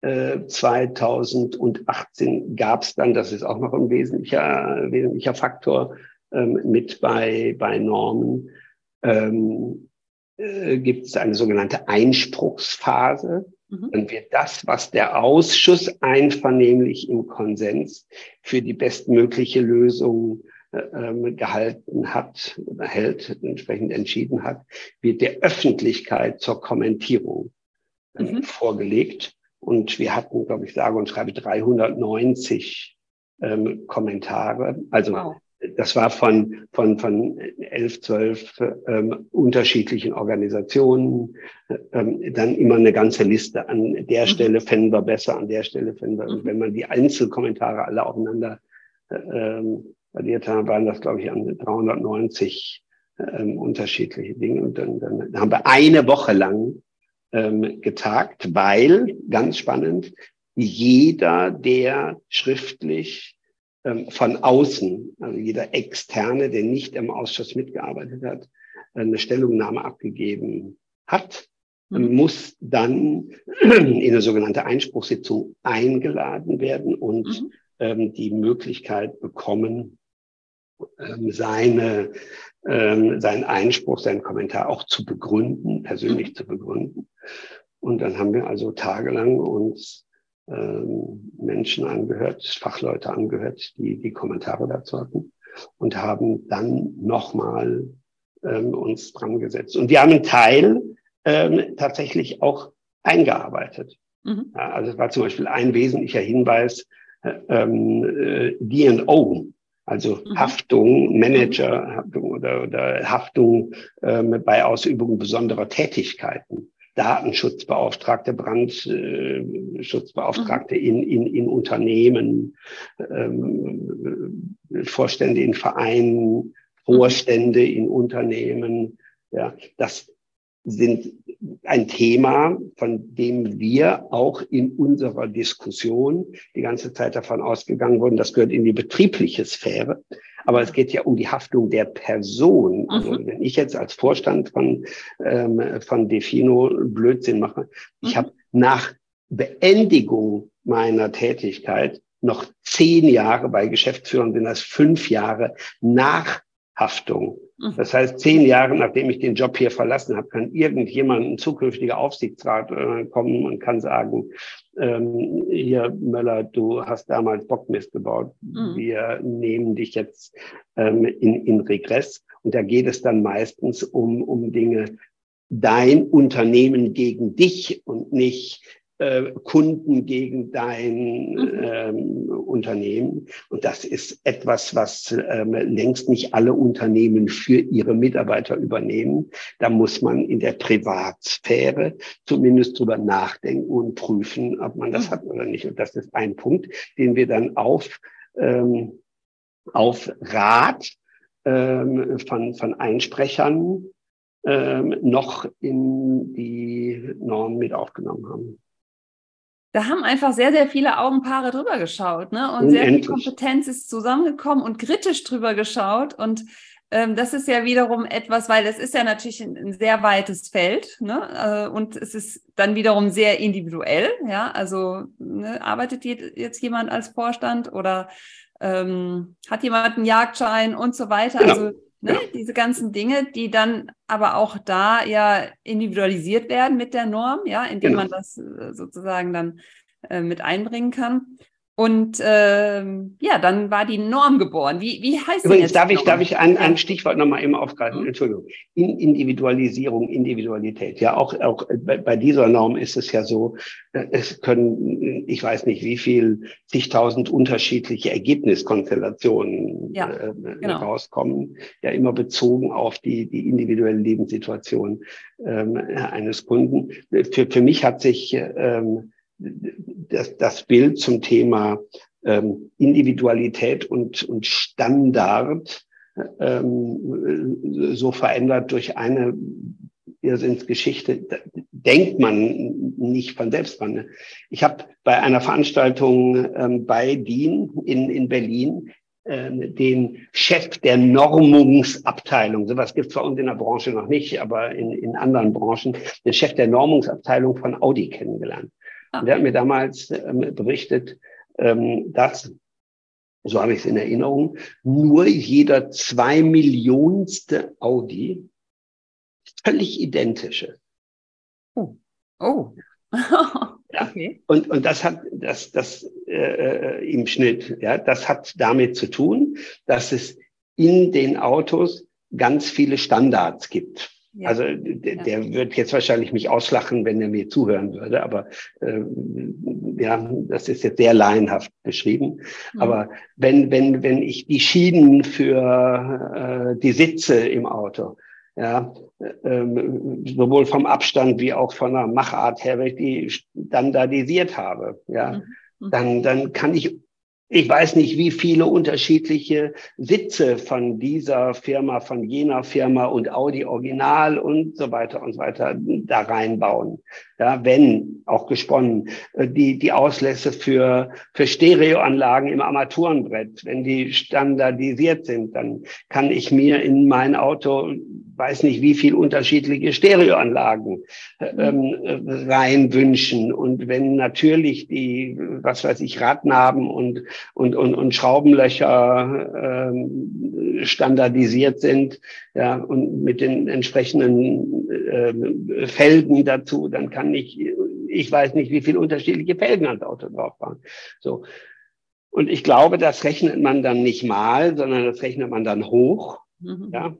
äh, 2018 gab es dann, das ist auch noch ein wesentlicher, wesentlicher Faktor ähm, mit bei, bei Normen, ähm, äh, gibt es eine sogenannte Einspruchsphase. Mhm. Dann wird das, was der Ausschuss einvernehmlich im Konsens für die bestmögliche Lösung gehalten hat hält, entsprechend entschieden hat, wird der Öffentlichkeit zur Kommentierung äh, mhm. vorgelegt. Und wir hatten, glaube ich, sage und schreibe 390 ähm, Kommentare. Also wow. das war von, von, von elf, zwölf ähm, unterschiedlichen Organisationen. Ähm, dann immer eine ganze Liste. An der mhm. Stelle fänden wir besser, an der Stelle fänden wir. Mhm. wenn man die Einzelkommentare alle aufeinander äh, ähm, addiert haben, waren das, glaube ich, an 390 ähm, unterschiedliche Dinge. Und dann, dann haben wir eine Woche lang ähm, getagt, weil, ganz spannend, jeder, der schriftlich ähm, von außen, also jeder Externe, der nicht im Ausschuss mitgearbeitet hat, eine Stellungnahme abgegeben hat, mhm. muss dann in eine sogenannte Einspruchssitzung eingeladen werden und mhm. ähm, die Möglichkeit bekommen, seine, ähm, seinen Einspruch, seinen Kommentar auch zu begründen, persönlich mhm. zu begründen. Und dann haben wir also tagelang uns ähm, Menschen angehört, Fachleute angehört, die die Kommentare dazu hatten und haben dann nochmal ähm, uns dran gesetzt. Und wir haben einen Teil ähm, tatsächlich auch eingearbeitet. Mhm. Ja, also es war zum Beispiel ein wesentlicher Hinweis, äh, ähm, äh, D&O, also mhm. Haftung, Managerhaftung oder, oder Haftung ähm, bei Ausübung besonderer Tätigkeiten. Datenschutzbeauftragte, Brandschutzbeauftragte mhm. in, in, in Unternehmen, ähm, Vorstände in Vereinen, Vorstände mhm. in Unternehmen. Ja, das sind ein Thema, von dem wir auch in unserer Diskussion die ganze Zeit davon ausgegangen wurden, das gehört in die betriebliche Sphäre. Aber es geht ja um die Haftung der Person. Also mhm. wenn ich jetzt als Vorstand von, ähm, von Defino Blödsinn mache, ich mhm. habe nach Beendigung meiner Tätigkeit noch zehn Jahre bei Geschäftsführern sind das fünf Jahre nach Haftung. Mhm. Das heißt, zehn Jahre nachdem ich den Job hier verlassen habe, kann irgendjemand, ein zukünftiger Aufsichtsrat, äh, kommen und kann sagen, ähm, hier Möller, du hast damals Bockmist gebaut. Mhm. Wir nehmen dich jetzt ähm, in, in Regress. Und da geht es dann meistens um, um Dinge, dein Unternehmen gegen dich und nicht äh, Kunden gegen dein mhm. ähm, Unternehmen. Und das ist etwas, was ähm, längst nicht alle Unternehmen für ihre Mitarbeiter übernehmen. Da muss man in der Privatsphäre zumindest drüber nachdenken und prüfen, ob man das mhm. hat oder nicht. Und das ist ein Punkt, den wir dann auf, ähm, auf Rat ähm, von, von Einsprechern ähm, noch in die Normen mit aufgenommen haben da haben einfach sehr, sehr viele Augenpaare drüber geschaut, ne? Und Unendlich. sehr viel Kompetenz ist zusammengekommen und kritisch drüber geschaut. Und ähm, das ist ja wiederum etwas, weil es ist ja natürlich ein, ein sehr weites Feld ne? Äh, und es ist dann wiederum sehr individuell. Ja, also ne, arbeitet jetzt jemand als Vorstand oder ähm, hat jemand einen Jagdschein und so weiter. Genau. Also ne, diese ganzen Dinge, die dann aber auch da ja individualisiert werden mit der Norm, ja, indem genau. man das äh, sozusagen dann äh, mit einbringen kann. Und ähm, ja, dann war die Norm geboren. Wie, wie heißt Übrigens, darf ich, darf ich ein, ein Stichwort nochmal eben aufgreifen? Mhm. Entschuldigung. In Individualisierung, Individualität. Ja, auch, auch bei, bei dieser Norm ist es ja so, äh, es können, ich weiß nicht, wie viel, zigtausend unterschiedliche Ergebniskonstellationen ja, äh, genau. rauskommen. Ja, immer bezogen auf die, die individuelle Lebenssituation ähm, eines Kunden. Für, für mich hat sich ähm, das, das Bild zum Thema ähm, Individualität und, und Standard ähm, so verändert durch eine Irrsinnsgeschichte, denkt man nicht von selbst dran. Ich habe bei einer Veranstaltung ähm, bei DIN in, in Berlin ähm, den Chef der Normungsabteilung, sowas gibt es bei uns in der Branche noch nicht, aber in, in anderen Branchen, den Chef der Normungsabteilung von Audi kennengelernt. Ah. Und er hat mir damals ähm, berichtet, ähm, dass, so habe ich es in Erinnerung, nur jeder zwei Millionste Audi völlig identische. Oh. Oh. ja. Okay. Und, und das hat das, das äh, im Schnitt, ja, das hat damit zu tun, dass es in den Autos ganz viele Standards gibt. Ja. Also der, der wird jetzt wahrscheinlich mich auslachen, wenn er mir zuhören würde, aber äh, ja, das ist jetzt sehr laienhaft beschrieben. Mhm. Aber wenn, wenn, wenn ich die Schienen für äh, die Sitze im Auto, ja, ähm, sowohl vom Abstand wie auch von der Machart her, wenn ich die standardisiert habe, ja, mhm. dann, dann kann ich ich weiß nicht, wie viele unterschiedliche Sitze von dieser Firma, von jener Firma und Audi Original und so weiter und so weiter da reinbauen. Ja, wenn auch gesponnen, äh, die, die Auslässe für, für Stereoanlagen im Armaturenbrett, wenn die standardisiert sind, dann kann ich mir in mein Auto, weiß nicht wie viel unterschiedliche Stereoanlagen äh, ähm, reinwünschen. Und wenn natürlich die, was weiß ich, Radnaben und und, und, und Schraubenlöcher ähm, standardisiert sind ja, und mit den entsprechenden äh, Felgen dazu, dann kann ich, ich weiß nicht, wie viele unterschiedliche Felgen ans Auto drauf fahren. So. Und ich glaube, das rechnet man dann nicht mal, sondern das rechnet man dann hoch. Mhm. Ja.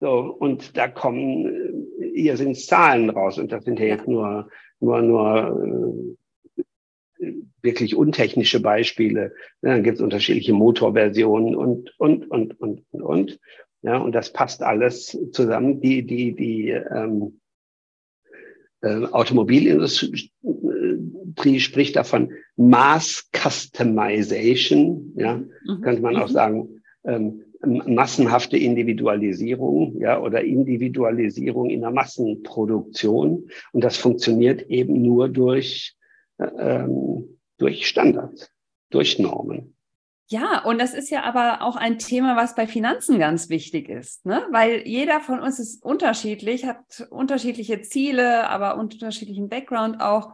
So, und da kommen, hier sind Zahlen raus und das sind ja jetzt nur, nur, nur wirklich untechnische Beispiele. Dann gibt es unterschiedliche Motorversionen und, und, und, und, und, und. Ja, und das passt alles zusammen. Die, die, die ähm, äh, Automobilindustrie spricht davon Mass Customization. Ja, mhm. könnte man auch mhm. sagen, ähm, massenhafte Individualisierung, ja, oder Individualisierung in der Massenproduktion. Und das funktioniert eben nur durch äh, ähm, durch Standards, durch Normen. Ja, und das ist ja aber auch ein Thema, was bei Finanzen ganz wichtig ist, ne? weil jeder von uns ist unterschiedlich, hat unterschiedliche Ziele, aber unterschiedlichen Background auch.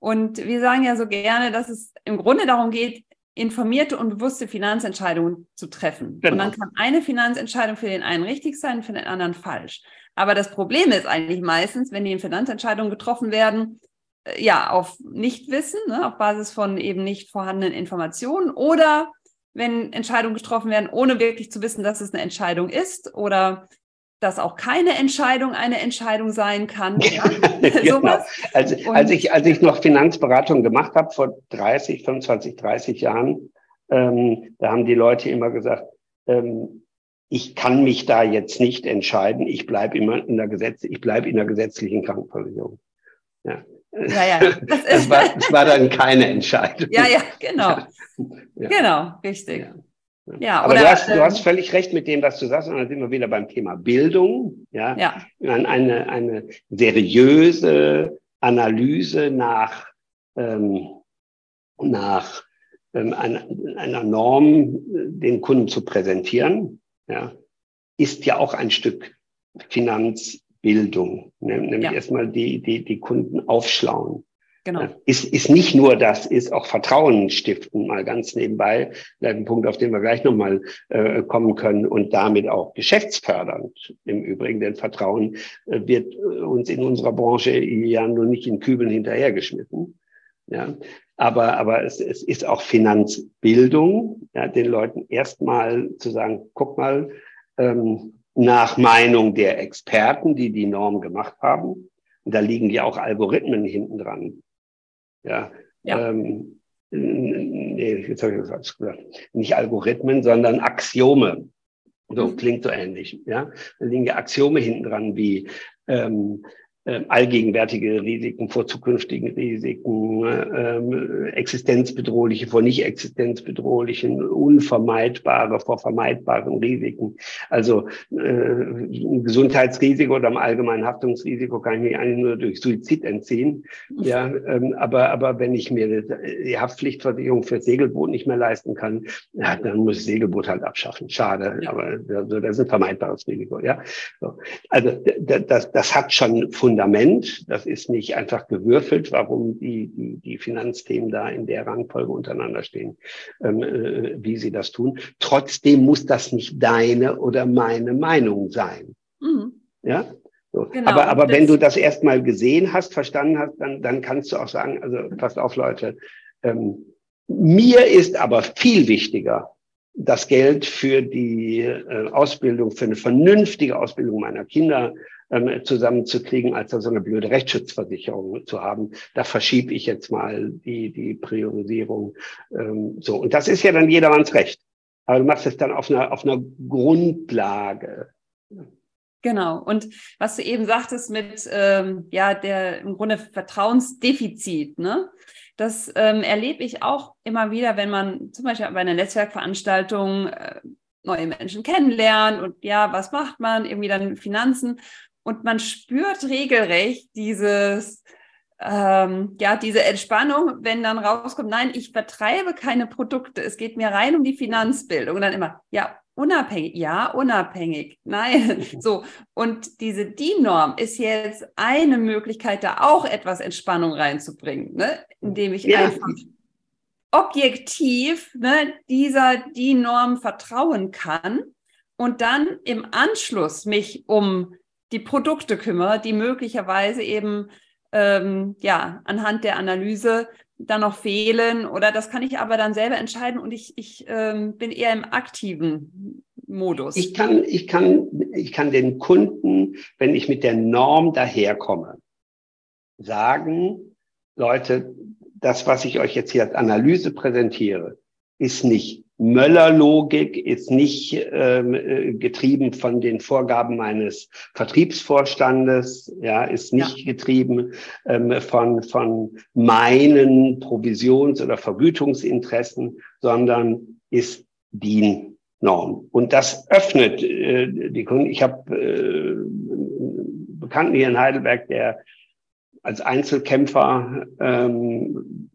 Und wir sagen ja so gerne, dass es im Grunde darum geht, informierte und bewusste Finanzentscheidungen zu treffen. Genau. Und dann kann eine Finanzentscheidung für den einen richtig sein, für den anderen falsch. Aber das Problem ist eigentlich meistens, wenn die Finanzentscheidungen getroffen werden, ja, auf Nichtwissen, ne, auf Basis von eben nicht vorhandenen Informationen oder wenn Entscheidungen getroffen werden, ohne wirklich zu wissen, dass es eine Entscheidung ist oder dass auch keine Entscheidung eine Entscheidung sein kann. Ja? genau. als, als, ich, als ich noch Finanzberatung gemacht habe, vor 30, 25, 30 Jahren, ähm, da haben die Leute immer gesagt, ähm, ich kann mich da jetzt nicht entscheiden, ich bleibe immer in der Gesetz, ich bleibe in der gesetzlichen Krankenversicherung. Ja. Ja, ja. Das, das, war, das war dann keine Entscheidung. Ja, ja, genau. Ja. Genau, richtig. Ja. Ja, aber oder, du, hast, du hast völlig recht mit dem, was du sagst, und dann sind wir wieder beim Thema Bildung. Ja, ja. Eine, eine seriöse Analyse nach, ähm, nach ähm, einer, einer Norm den Kunden zu präsentieren. Ja, ist ja auch ein Stück Finanzbildung, ne? nämlich ja. erstmal die, die, die Kunden aufschlauen. Genau. Ist, ist nicht nur das, ist auch Vertrauen stiften, mal ganz nebenbei. Ein Punkt, auf den wir gleich nochmal äh, kommen können und damit auch geschäftsfördernd im Übrigen, denn Vertrauen äh, wird äh, uns in unserer Branche ja nur nicht in Kübeln hinterhergeschmissen. Ja, aber, aber es, es ist auch Finanzbildung, ja, den Leuten erstmal zu sagen, guck mal, ähm, nach Meinung der Experten, die die Norm gemacht haben, und da liegen ja auch Algorithmen hinten dran, ja. ja. Ähm, nee, jetzt habe ich das falsch gesagt. Nicht Algorithmen, sondern Axiome. So mhm. klingt so ähnlich. Ja, da liegen ja Axiome hinten dran wie ähm, äh, allgegenwärtige Risiken vor zukünftigen Risiken, äh, existenzbedrohliche vor nicht existenzbedrohlichen, unvermeidbare vor vermeidbaren Risiken. Also äh, ein Gesundheitsrisiko oder ein allgemeinen Haftungsrisiko kann ich mich eigentlich nur durch Suizid entziehen. Ja, ähm, aber, aber wenn ich mir die Haftpflichtversicherung für Segelboot nicht mehr leisten kann, ja, dann muss ich Segelboot halt abschaffen. Schade, aber also, das ist ein vermeidbares Risiko. Ja, so. also das, das hat schon Fundament Fundament. Das ist nicht einfach gewürfelt, warum die, die, die Finanzthemen da in der Rangfolge untereinander stehen, ähm, äh, wie sie das tun. Trotzdem muss das nicht deine oder meine Meinung sein. Mhm. Ja, so. Genau, aber aber wenn du das erstmal gesehen hast, verstanden hast, dann, dann kannst du auch sagen, also passt auf, Leute, ähm, mir ist aber viel wichtiger, das Geld für die äh, Ausbildung, für eine vernünftige Ausbildung meiner Kinder ähm, zusammenzukriegen, als da so eine blöde Rechtsschutzversicherung zu haben. Da verschiebe ich jetzt mal die, die Priorisierung. Ähm, so. Und das ist ja dann jedermanns Recht. Aber du machst es dann auf einer, auf einer Grundlage. Genau. Und was du eben sagtest mit ähm, ja der im Grunde Vertrauensdefizit, ne? Das ähm, erlebe ich auch immer wieder, wenn man zum Beispiel bei einer Netzwerkveranstaltung äh, neue Menschen kennenlernt und ja, was macht man? Irgendwie dann Finanzen. Und man spürt regelrecht dieses, ähm, ja, diese Entspannung, wenn dann rauskommt, nein, ich vertreibe keine Produkte, es geht mir rein um die Finanzbildung. Und dann immer, ja, unabhängig, ja, unabhängig, nein, so. Und diese DIN-Norm ist jetzt eine Möglichkeit, da auch etwas Entspannung reinzubringen, ne? indem ich ja. einfach objektiv ne, dieser DIN-Norm vertrauen kann und dann im Anschluss mich um die Produkte kümmere, die möglicherweise eben ähm, ja anhand der Analyse dann noch fehlen oder das kann ich aber dann selber entscheiden und ich, ich ähm, bin eher im aktiven Modus. Ich kann, ich, kann, ich kann den Kunden, wenn ich mit der Norm daherkomme, sagen, Leute, das, was ich euch jetzt hier als Analyse präsentiere, ist nicht Möller-Logik ist nicht ähm, äh, getrieben von den Vorgaben meines Vertriebsvorstandes, ja, ist nicht ja. getrieben ähm, von, von meinen Provisions- oder Vergütungsinteressen, sondern ist DIN-Norm. Und das öffnet äh, die Kunden. Ich habe äh, einen Bekannten hier in Heidelberg, der als Einzelkämpfer ähm,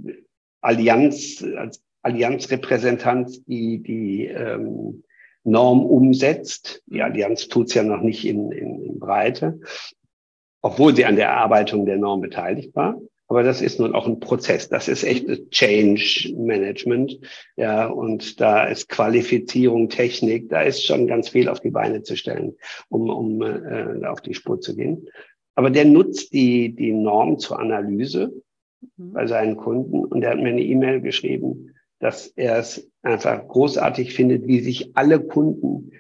Allianz, als Allianzrepräsentant die, die ähm, Norm umsetzt. Die Allianz tut's ja noch nicht in, in, in Breite, obwohl sie an der Erarbeitung der Norm beteiligt war. Aber das ist nun auch ein Prozess. Das ist echt Change Management. Ja, und da ist Qualifizierung, Technik, da ist schon ganz viel auf die Beine zu stellen, um, um äh, auf die Spur zu gehen. Aber der nutzt die, die Norm zur Analyse mhm. bei seinen Kunden und er hat mir eine E-Mail geschrieben, dass er es einfach großartig findet, wie sich alle Kunden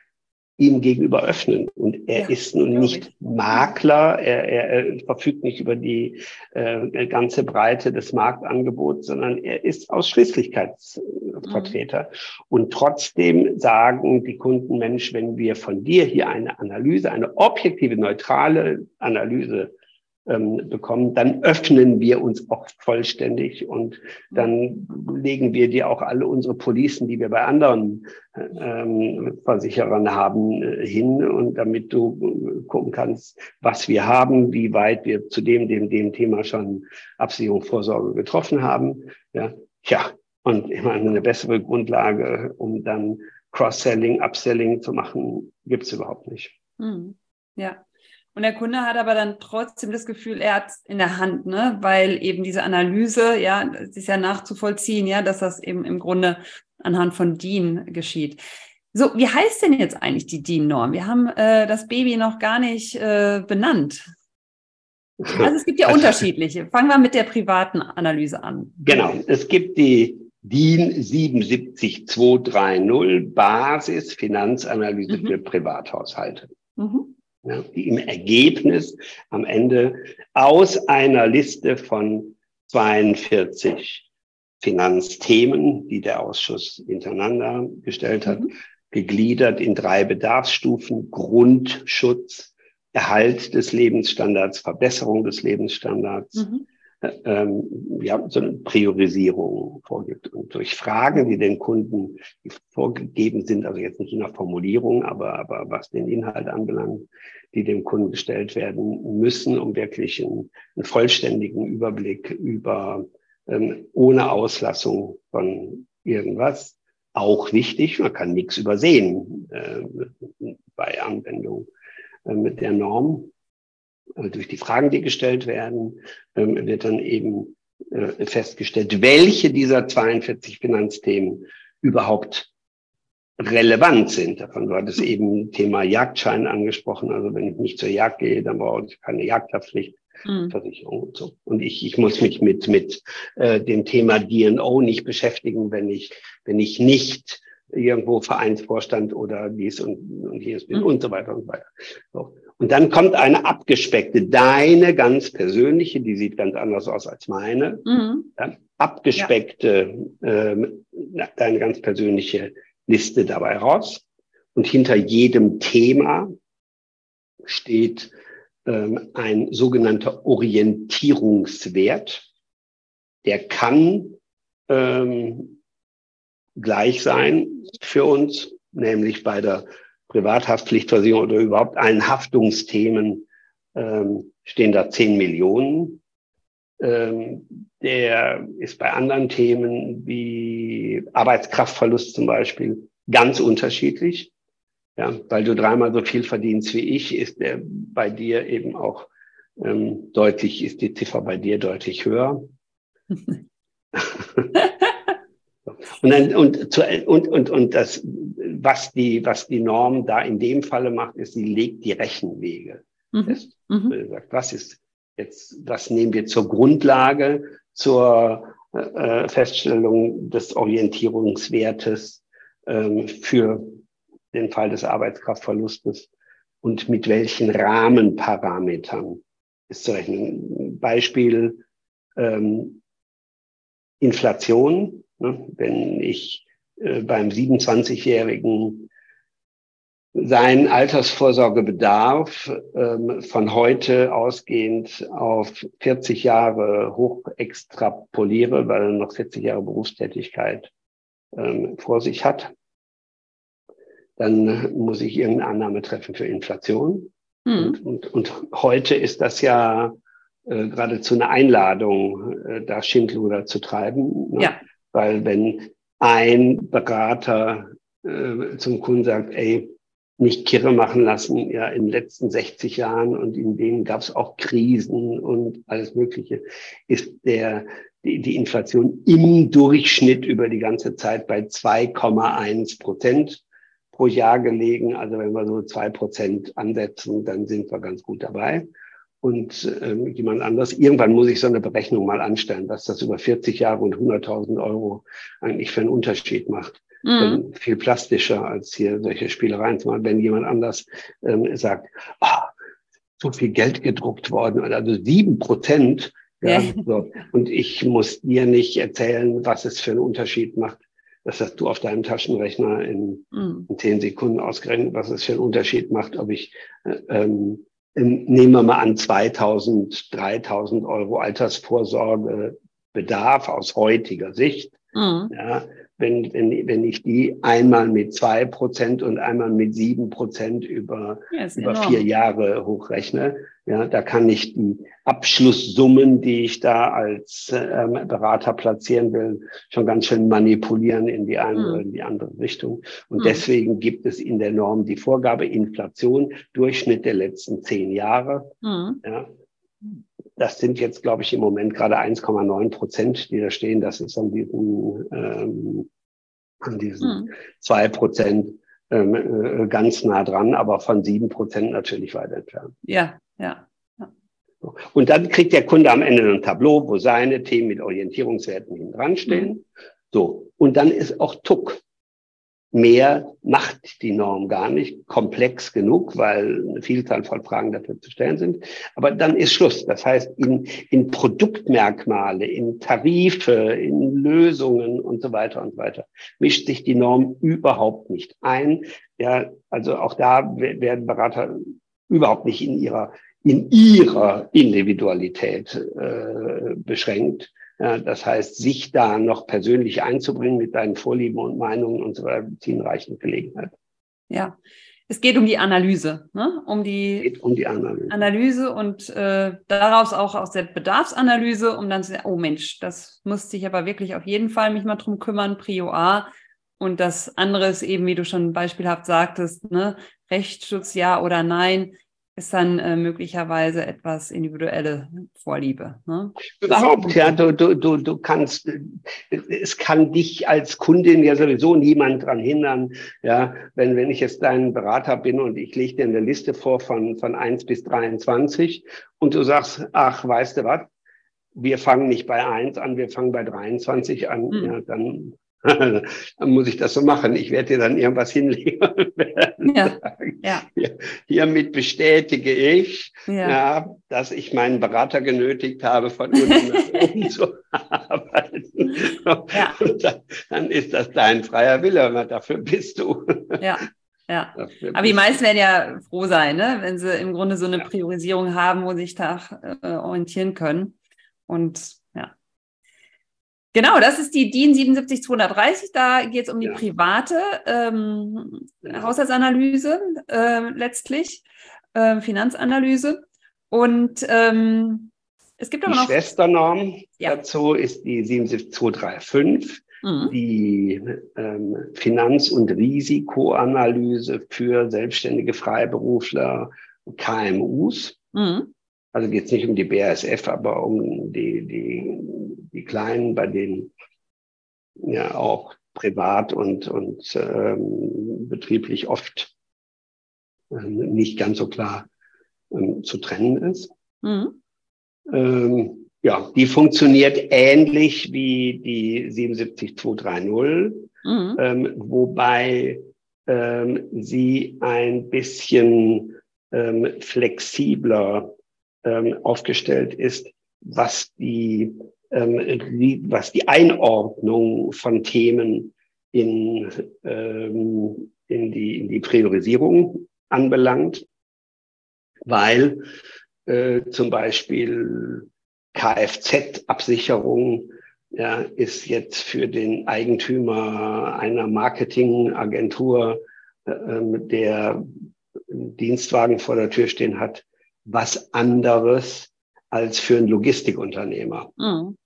ihm gegenüber öffnen. Und er ja, ist nun nicht ich. Makler, er, er, er, verfügt nicht über die äh, ganze Breite des Marktangebots, sondern er ist Ausschließlichkeitsvertreter. Mhm. Und trotzdem sagen die Kunden, Mensch, wenn wir von dir hier eine Analyse, eine objektive, neutrale Analyse ähm, bekommen, dann öffnen wir uns auch vollständig und dann legen wir dir auch alle unsere Policen, die wir bei anderen ähm, Versicherern haben, äh, hin und damit du gucken kannst, was wir haben, wie weit wir zu dem, dem, dem Thema schon Absicherung, Vorsorge getroffen haben. Ja, ja. Und meine, eine bessere Grundlage, um dann Cross-Selling, Upselling zu machen, gibt es überhaupt nicht. Mhm. Ja. Und der Kunde hat aber dann trotzdem das Gefühl, er hat es in der Hand, ne? weil eben diese Analyse, ja, es ist ja nachzuvollziehen, ja, dass das eben im Grunde anhand von DIN geschieht. So, wie heißt denn jetzt eigentlich die DIN-Norm? Wir haben äh, das Baby noch gar nicht äh, benannt. Also es gibt ja unterschiedliche. Fangen wir mit der privaten Analyse an. Genau, es gibt die DIN 77230 Basis Finanzanalyse mhm. für Privathaushalte. Mhm die im Ergebnis am Ende aus einer Liste von 42 Finanzthemen, die der Ausschuss hintereinander gestellt hat, mhm. gegliedert in drei Bedarfsstufen, Grundschutz, Erhalt des Lebensstandards, Verbesserung des Lebensstandards, mhm ähm, ja, so eine Priorisierung vorgibt. Und durch Fragen, die den Kunden vorgegeben sind, also jetzt nicht in der Formulierung, aber, aber was den Inhalt anbelangt, die dem Kunden gestellt werden müssen, um wirklich einen, einen vollständigen Überblick über ähm, ohne Auslassung von irgendwas. Auch wichtig, man kann nichts übersehen äh, bei Anwendung äh, mit der Norm durch die Fragen, die gestellt werden, ähm, wird dann eben äh, festgestellt, welche dieser 42 Finanzthemen überhaupt relevant sind. Davon war das eben Thema Jagdschein angesprochen. Also wenn ich nicht zur Jagd gehe, dann brauche ich keine Jagdhaftpflichtversicherung mhm. und so. Und ich, ich muss mich mit, mit äh, dem Thema DNO nicht beschäftigen, wenn ich, wenn ich nicht irgendwo Vereinsvorstand oder dies und, und jenes bin mhm. und so weiter und so weiter. So. Und dann kommt eine abgespeckte, deine ganz persönliche, die sieht ganz anders aus als meine, mhm. abgespeckte, ja. Ähm, deine ganz persönliche Liste dabei raus. Und hinter jedem Thema steht ähm, ein sogenannter Orientierungswert. Der kann ähm, gleich sein für uns, nämlich bei der Privathaftpflichtversicherung oder überhaupt allen Haftungsthemen ähm, stehen da 10 Millionen. Ähm, der ist bei anderen Themen wie Arbeitskraftverlust zum Beispiel ganz unterschiedlich. Ja, weil du dreimal so viel verdienst wie ich, ist der bei dir eben auch ähm, deutlich, ist die Ziffer bei dir deutlich höher. Und, dann, und, zu, und, und, und das, was die, was die Norm da in dem Falle macht, ist, sie legt die Rechenwege. Mhm. Fest. Mhm. Sagt, was ist jetzt, was nehmen wir zur Grundlage zur äh, Feststellung des Orientierungswertes ähm, für den Fall des Arbeitskraftverlustes und mit welchen Rahmenparametern ist zu rechnen. Beispiel ähm, Inflation? Wenn ich äh, beim 27-Jährigen sein Altersvorsorgebedarf ähm, von heute ausgehend auf 40 Jahre hoch extrapoliere, weil er noch 40 Jahre Berufstätigkeit ähm, vor sich hat, dann muss ich irgendeine Annahme treffen für Inflation. Mhm. Und, und, und heute ist das ja äh, geradezu eine Einladung, äh, da Schindluder zu treiben. Ne? Ja. Weil wenn ein Berater äh, zum Kunden sagt, ey, nicht kirre machen lassen, ja, in den letzten 60 Jahren und in denen gab es auch Krisen und alles Mögliche, ist der, die, die Inflation im Durchschnitt über die ganze Zeit bei 2,1 Prozent pro Jahr gelegen. Also wenn wir so zwei Prozent ansetzen, dann sind wir ganz gut dabei und ähm, jemand anders. Irgendwann muss ich so eine Berechnung mal anstellen, was das über 40 Jahre und 100.000 Euro eigentlich für einen Unterschied macht. Mhm. Viel plastischer als hier solche Spielereien. Zumal wenn jemand anders ähm, sagt, ah, so viel Geld gedruckt worden, also sieben Prozent. Ja, ja. So. Und ich muss dir nicht erzählen, was es für einen Unterschied macht. Das hast du auf deinem Taschenrechner in, mhm. in zehn Sekunden ausgerechnet, was es für einen Unterschied macht, ob ich äh, ähm, nehmen wir mal an 2000, 3000 Euro Altersvorsorge Bedarf aus heutiger Sicht. Mhm. Ja, wenn, wenn, wenn ich die einmal mit zwei Prozent und einmal mit sieben Prozent über, ja, über vier Jahre hochrechne, ja, da kann ich die Abschlusssummen, die ich da als ähm, Berater platzieren will, schon ganz schön manipulieren in die eine mhm. in die andere Richtung. Und mhm. deswegen gibt es in der Norm die Vorgabe Inflation, Durchschnitt der letzten zehn Jahre. Mhm. Ja, das sind jetzt, glaube ich, im Moment gerade 1,9 Prozent, die da stehen. Das ist an diesen, ähm, an diesen zwei hm. Prozent ähm, äh, ganz nah dran, aber von sieben Prozent natürlich weit entfernt. Ja, ja. Und dann kriegt der Kunde am Ende ein Tableau, wo seine Themen mit Orientierungswerten hinten dran stehen. Mhm. So. Und dann ist auch Tuck. Mehr macht die Norm gar nicht, komplex genug, weil eine Vielzahl von Fragen dafür zu stellen sind. Aber dann ist Schluss. Das heißt, in, in Produktmerkmale, in Tarife, in Lösungen und so weiter und so weiter mischt sich die Norm überhaupt nicht ein. Ja, also auch da werden Berater überhaupt nicht in ihrer in ihrer Individualität äh, beschränkt. Das heißt, sich da noch persönlich einzubringen mit deinen Vorlieben und Meinungen und so weiter, ziehen reichend Gelegenheit. Ja, es geht um die Analyse, ne? um die, um die Analyse. Analyse und äh, daraus auch aus der Bedarfsanalyse, um dann zu sagen, oh Mensch, das musste ich aber wirklich auf jeden Fall mich mal drum kümmern, Prio A. Und das andere ist eben, wie du schon beispielhaft sagtest, ne, Rechtsschutz ja oder nein ist dann äh, möglicherweise etwas individuelle Vorliebe. Ne? Überhaupt, ja, du, du, du, du kannst, es kann dich als Kundin ja sowieso niemand dran hindern, ja, wenn, wenn ich jetzt dein Berater bin und ich lege dir eine Liste vor von, von eins bis 23 und du sagst, ach, weißt du was, wir fangen nicht bei eins an, wir fangen bei 23 an, hm. ja, dann dann muss ich das so machen. Ich werde dir dann irgendwas hinlegen. Ja, ja. Hiermit bestätige ich, ja. ja. dass ich meinen Berater genötigt habe, von unten nach oben zu arbeiten. Ja. Dann, dann, ist das dein freier Wille. Dafür bist du. Ja. Ja, aber die meisten werden ja froh sein, ne? wenn sie im Grunde so eine Priorisierung haben, wo sie sich da äh, orientieren können. Und Genau, das ist die DIN 77230. Da geht es um die ja. private ähm, ja. Haushaltsanalyse äh, letztlich, äh, Finanzanalyse. Und ähm, es gibt aber die noch. Die Schwesternorm ja. dazu ist die 77235, mhm. die ähm, Finanz- und Risikoanalyse für selbstständige Freiberufler, KMUs. Mhm. Also geht es nicht um die BASF, aber um die, die, die Kleinen, bei denen ja auch privat und, und ähm, betrieblich oft ähm, nicht ganz so klar ähm, zu trennen ist. Mhm. Ähm, ja, die funktioniert ähnlich wie die 77230, mhm. ähm, wobei ähm, sie ein bisschen ähm, flexibler ähm, aufgestellt ist, was die, ähm, was die Einordnung von Themen in, ähm, in, die, in die Priorisierung anbelangt, weil äh, zum Beispiel Kfz-Absicherung ja, ist jetzt für den Eigentümer einer Marketingagentur, äh, der Dienstwagen vor der Tür stehen hat, was anderes als für einen Logistikunternehmer. Mhm.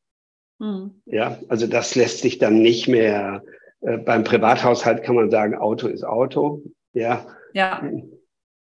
Mhm. Ja, also das lässt sich dann nicht mehr, äh, beim Privathaushalt kann man sagen, Auto ist Auto. Ja. Ja.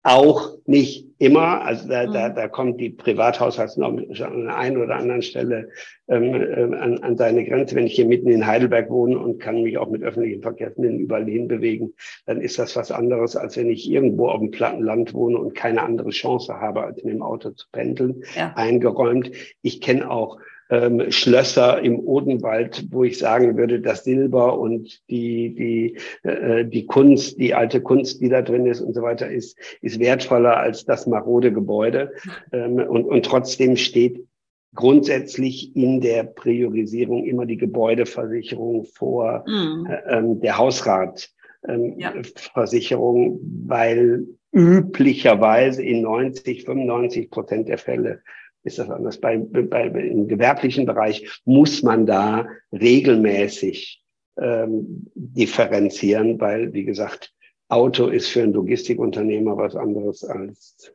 Auch nicht immer. Also da, mhm. da, da kommt die Privathaushaltsnorm an der einen oder anderen Stelle ähm, äh, an, an seine Grenze. Wenn ich hier mitten in Heidelberg wohne und kann mich auch mit öffentlichen Verkehrsmitteln überall hinbewegen, dann ist das was anderes, als wenn ich irgendwo auf dem platten Land wohne und keine andere Chance habe, als mit dem Auto zu pendeln. Ja. Eingeräumt. Ich kenne auch ähm, Schlösser im Odenwald, wo ich sagen würde, das Silber und die, die, äh, die Kunst, die alte Kunst, die da drin ist und so weiter, ist, ist wertvoller als das marode Gebäude. Ähm, und, und trotzdem steht grundsätzlich in der Priorisierung immer die Gebäudeversicherung vor mhm. äh, ähm, der Hausratversicherung, ähm, ja. weil üblicherweise in 90, 95 Prozent der Fälle ist das anders. Bei, bei, Im gewerblichen Bereich muss man da regelmäßig ähm, differenzieren, weil, wie gesagt, Auto ist für ein Logistikunternehmer was anderes als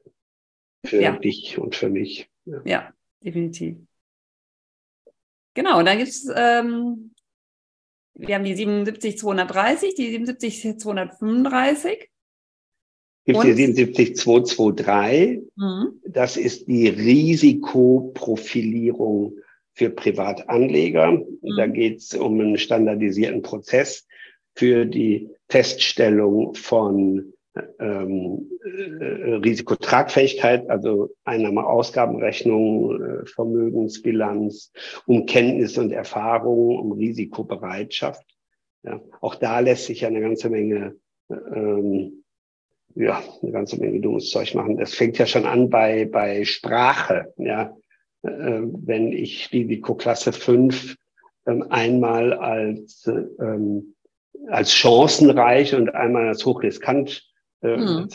für ja. dich und für mich. Ja, ja definitiv. Genau, dann gibt es, ähm, wir haben die 77230, die 77235. Gibt es die 77223. Mhm. Das ist die Risikoprofilierung für Privatanleger. Mhm. Da geht es um einen standardisierten Prozess für die Feststellung von ähm, äh, Risikotragfähigkeit, also Einnahme-Ausgabenrechnung, äh, Vermögensbilanz, um Kenntnis und Erfahrung, um Risikobereitschaft. Ja, auch da lässt sich ja eine ganze Menge, ähm, ja, eine ganze Menge dummes Zeug machen. Das fängt ja schon an bei, bei Sprache. Ja, äh, wenn ich Risikoklasse 5 ähm, einmal als, ähm, als chancenreich und einmal als hochriskant äh, mhm.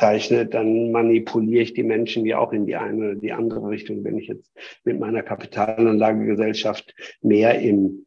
dann manipuliere ich die Menschen ja auch in die eine oder die andere Richtung. Wenn ich jetzt mit meiner Kapitalanlagegesellschaft mehr im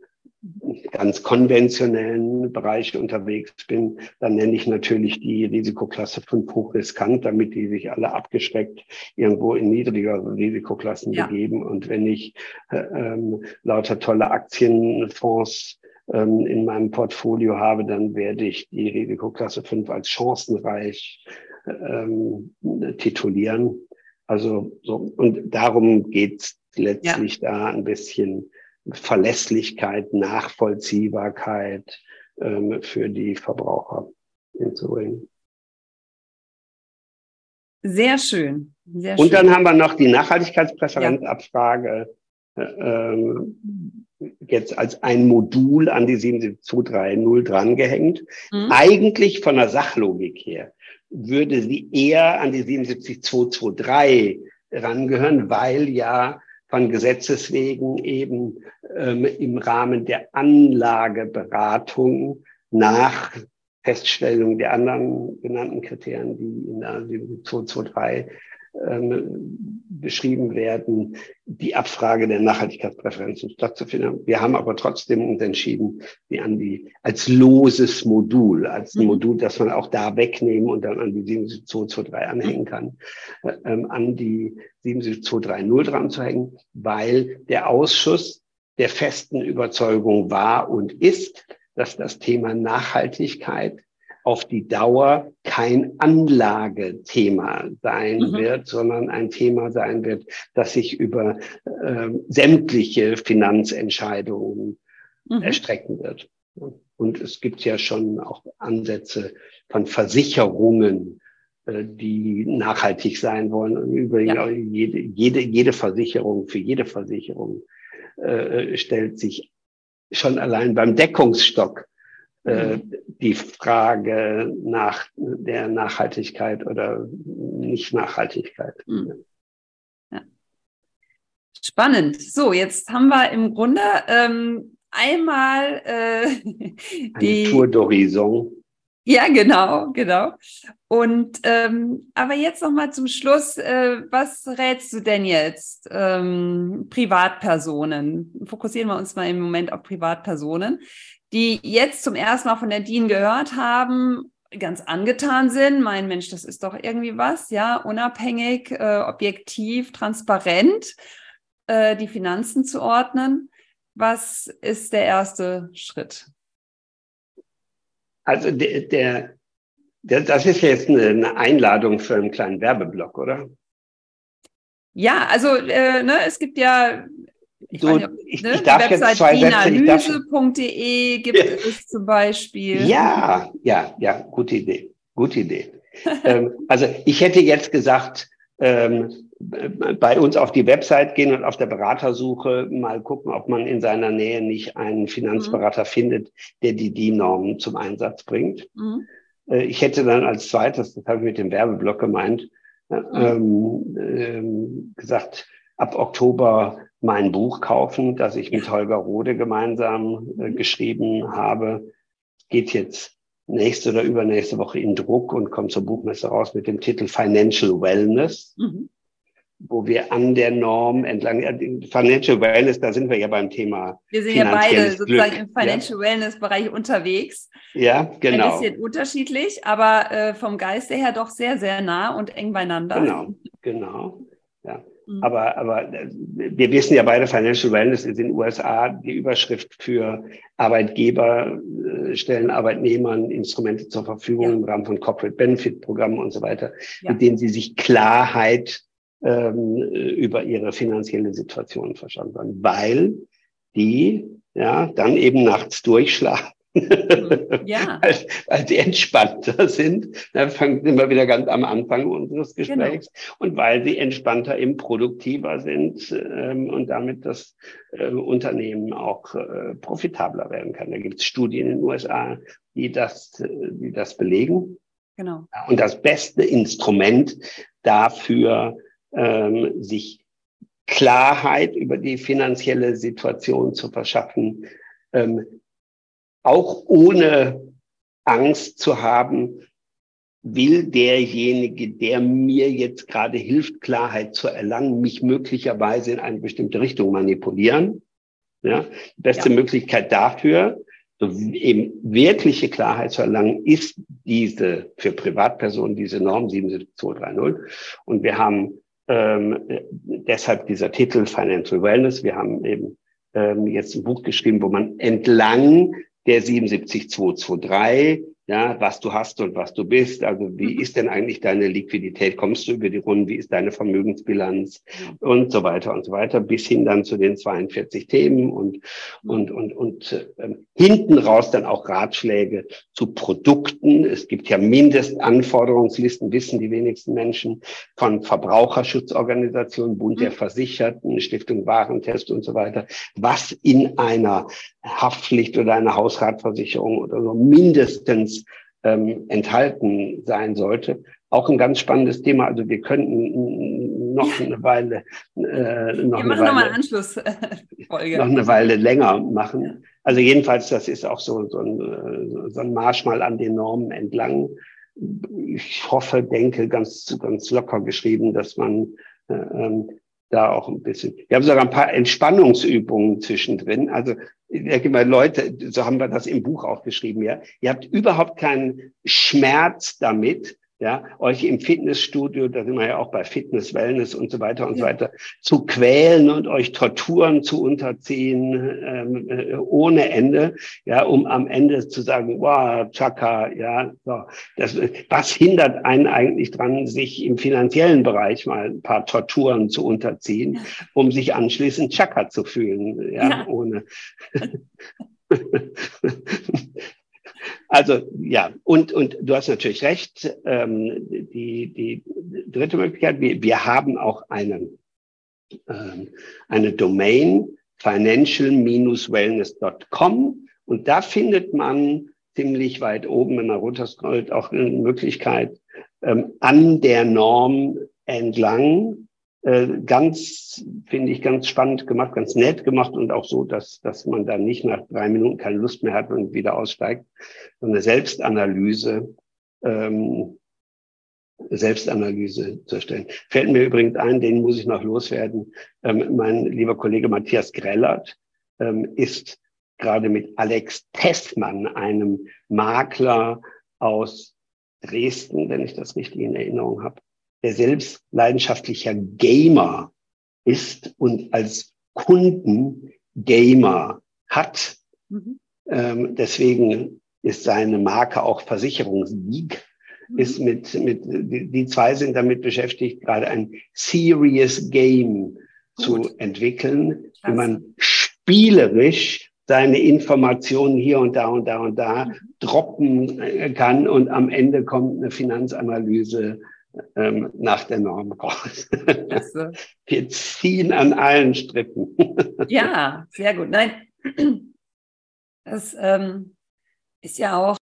ganz konventionellen Bereich unterwegs bin, dann nenne ich natürlich die Risikoklasse 5 hochriskant, damit die sich alle abgeschreckt irgendwo in niedrigere Risikoklassen ja. begeben. Und wenn ich äh, ähm, lauter tolle Aktienfonds ähm, in meinem Portfolio habe, dann werde ich die Risikoklasse 5 als chancenreich ähm, titulieren. Also so, und darum geht's letztlich ja. da ein bisschen Verlässlichkeit, Nachvollziehbarkeit ähm, für die Verbraucher hinzubringen. Sehr schön. Sehr und dann haben wir noch die Nachhaltigkeitspräferenzabfrage. Ja. Äh, ähm, jetzt als ein Modul an die 77230 drangehängt. Mhm. Eigentlich von der Sachlogik her würde sie eher an die 77223 rangehören, weil ja von Gesetzes wegen eben ähm, im Rahmen der Anlageberatung nach Feststellung der anderen genannten Kriterien, die in der 77223 ähm, beschrieben werden, die Abfrage der Nachhaltigkeitspräferenzen stattzufinden. Wir haben aber trotzdem uns entschieden, die an die als loses Modul, als ein mhm. Modul, das man auch da wegnehmen und dann an die 77223 anhängen kann, äh, ähm, an die 77230 dran zu hängen, weil der Ausschuss der festen Überzeugung war und ist, dass das Thema Nachhaltigkeit auf die Dauer kein Anlagethema sein mhm. wird, sondern ein Thema sein wird, das sich über äh, sämtliche Finanzentscheidungen mhm. erstrecken wird. Und es gibt ja schon auch Ansätze von Versicherungen, äh, die nachhaltig sein wollen. Und übrigens ja. jede, jede, jede Versicherung, für jede Versicherung äh, stellt sich schon allein beim Deckungsstock äh, mhm. die Frage nach der Nachhaltigkeit oder Nicht-Nachhaltigkeit. Mhm. Ja. Spannend. So, jetzt haben wir im Grunde ähm, einmal äh, die Tour d'Horizon. Ja, genau, genau. Und ähm, aber jetzt noch mal zum Schluss, äh, was rätst du denn jetzt ähm, Privatpersonen? Fokussieren wir uns mal im Moment auf Privatpersonen die jetzt zum ersten Mal von der DIN gehört haben, ganz angetan sind, mein Mensch, das ist doch irgendwie was, ja, unabhängig, äh, objektiv, transparent, äh, die Finanzen zu ordnen. Was ist der erste Schritt? Also der, der, der das ist jetzt eine Einladung für einen kleinen Werbeblock, oder? Ja, also äh, ne, es gibt ja ich, so, nicht, ich, ne? ich darf jetzt zwei Analyse.de gibt ja. es zum Beispiel. Ja, ja, ja, gute Idee, gute Idee. ähm, also ich hätte jetzt gesagt, ähm, bei uns auf die Website gehen und auf der Beratersuche mal gucken, ob man in seiner Nähe nicht einen Finanzberater mhm. findet, der die DIN-Normen zum Einsatz bringt. Mhm. Äh, ich hätte dann als zweites, das habe ich mit dem Werbeblock gemeint, äh, mhm. ähm, ähm, gesagt, ab Oktober mein Buch kaufen, das ich mit Holger Rode gemeinsam äh, geschrieben habe. Geht jetzt nächste oder übernächste Woche in Druck und kommt zur Buchmesse raus mit dem Titel Financial Wellness. Mhm. Wo wir an der Norm entlang, Financial Wellness, da sind wir ja beim Thema. Wir sind ja beide sozusagen Glück. im Financial ja. Wellness Bereich unterwegs. Ja, genau. Ein bisschen unterschiedlich, aber äh, vom Geiste her doch sehr, sehr nah und eng beieinander. Genau, genau. Ja. Mhm. Aber, aber äh, wir wissen ja beide, Financial Wellness ist in den USA die Überschrift für Arbeitgeber äh, stellen Arbeitnehmern Instrumente zur Verfügung ja. im Rahmen von Corporate Benefit Programmen und so weiter, ja. mit denen sie sich Klarheit ähm, über ihre finanzielle Situation verschaffen haben, weil die ja dann eben nachts durchschlafen ja. weil, weil sie entspannter sind. Da fangen wir wieder ganz am Anfang unseres genau. Gesprächs. Genau. Und weil sie entspannter eben produktiver sind ähm, und damit das äh, Unternehmen auch äh, profitabler werden kann. Da gibt es Studien in den USA, die das, die das belegen. Genau. Und das beste Instrument dafür, ähm, sich Klarheit über die finanzielle Situation zu verschaffen, ähm, auch ohne Angst zu haben, will derjenige, der mir jetzt gerade hilft, Klarheit zu erlangen, mich möglicherweise in eine bestimmte Richtung manipulieren. Ja, die beste ja. Möglichkeit dafür, so eben wirkliche Klarheit zu erlangen, ist diese für Privatpersonen diese Norm 77230. Und wir haben ähm, deshalb dieser Titel Financial Wellness. Wir haben eben ähm, jetzt ein Buch geschrieben, wo man entlang der 77223 ja, was du hast und was du bist. Also wie mhm. ist denn eigentlich deine Liquidität? Kommst du über die Runden? Wie ist deine Vermögensbilanz? Und so weiter und so weiter, bis hin dann zu den 42 Themen und, und, und, und äh, hinten raus dann auch Ratschläge zu Produkten. Es gibt ja Mindestanforderungslisten, wissen die wenigsten Menschen, von Verbraucherschutzorganisationen, Bund der mhm. Versicherten, Stiftung Warentest und so weiter, was in einer Haftpflicht oder einer Hausratversicherung oder so mindestens ähm, enthalten sein sollte. Auch ein ganz spannendes Thema. Also wir könnten noch eine Weile äh, noch wir eine Weile, noch Anschlussfolge. noch eine Weile länger machen. Also jedenfalls, das ist auch so, so, ein, so ein Marsch mal an den Normen entlang. Ich hoffe, denke, ganz, ganz locker geschrieben, dass man äh, ähm, da auch ein bisschen. Wir haben sogar ein paar Entspannungsübungen zwischendrin. Also denke mal, Leute, so haben wir das im Buch auch geschrieben, ja. Ihr habt überhaupt keinen Schmerz damit, ja, euch im Fitnessstudio, da sind wir ja auch bei Fitness, Wellness und so weiter und so weiter, zu quälen und euch Torturen zu unterziehen ähm, äh, ohne Ende, ja, um am Ende zu sagen, wow, Chaka, ja, so. Das, was hindert einen eigentlich dran, sich im finanziellen Bereich mal ein paar Torturen zu unterziehen, ja. um sich anschließend Chaka zu fühlen, ja, ja. ohne. Also ja, und, und du hast natürlich recht. Ähm, die, die dritte Möglichkeit, wir, wir haben auch einen, ähm, eine Domain financial-wellness.com und da findet man ziemlich weit oben, wenn man runterscrollt, auch eine Möglichkeit, ähm, an der Norm entlang äh, ganz, finde ich, ganz spannend gemacht, ganz nett gemacht und auch so, dass, dass man dann nicht nach drei Minuten keine Lust mehr hat und wieder aussteigt. So eine Selbstanalyse, ähm, Selbstanalyse zu erstellen. Fällt mir übrigens ein, den muss ich noch loswerden. Ähm, mein lieber Kollege Matthias Grellert ähm, ist gerade mit Alex Testmann, einem Makler aus Dresden, wenn ich das richtig in Erinnerung habe, der selbst leidenschaftlicher Gamer ist und als Kunden Gamer hat. Mhm. Ähm, deswegen ist seine Marke auch Versicherungssieg. Mhm. Ist mit, mit, die, die, zwei sind damit beschäftigt, gerade ein Serious Game Gut. zu entwickeln, wie man spielerisch seine Informationen hier und da und da und da mhm. droppen äh, kann und am Ende kommt eine Finanzanalyse ähm, nach der Norm raus. Wir ziehen an allen Strippen. ja, sehr gut. Nein, das ähm, ist ja auch,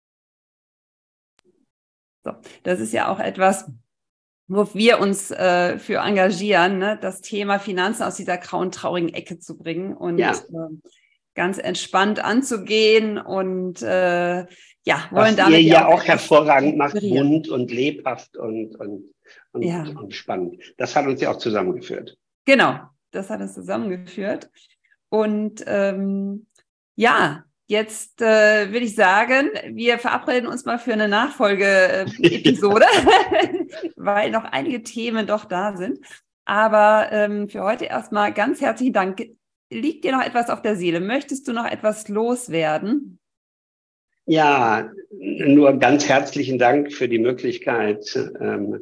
so, das ist ja auch etwas, wo wir uns äh, für engagieren, ne? das Thema Finanzen aus dieser grauen, traurigen Ecke zu bringen und ja. äh, ganz entspannt anzugehen und äh, ja, wollen Was damit ihr ja auch hervorragend macht, bunt und lebhaft und, und, und, ja. und spannend. Das hat uns ja auch zusammengeführt. Genau, das hat uns zusammengeführt. Und ähm, ja, jetzt äh, würde ich sagen, wir verabreden uns mal für eine Nachfolge-Episode, weil noch einige Themen doch da sind. Aber ähm, für heute erstmal ganz herzlichen Dank. Liegt dir noch etwas auf der Seele? Möchtest du noch etwas loswerden? Ja, nur ganz herzlichen Dank für die Möglichkeit, ähm,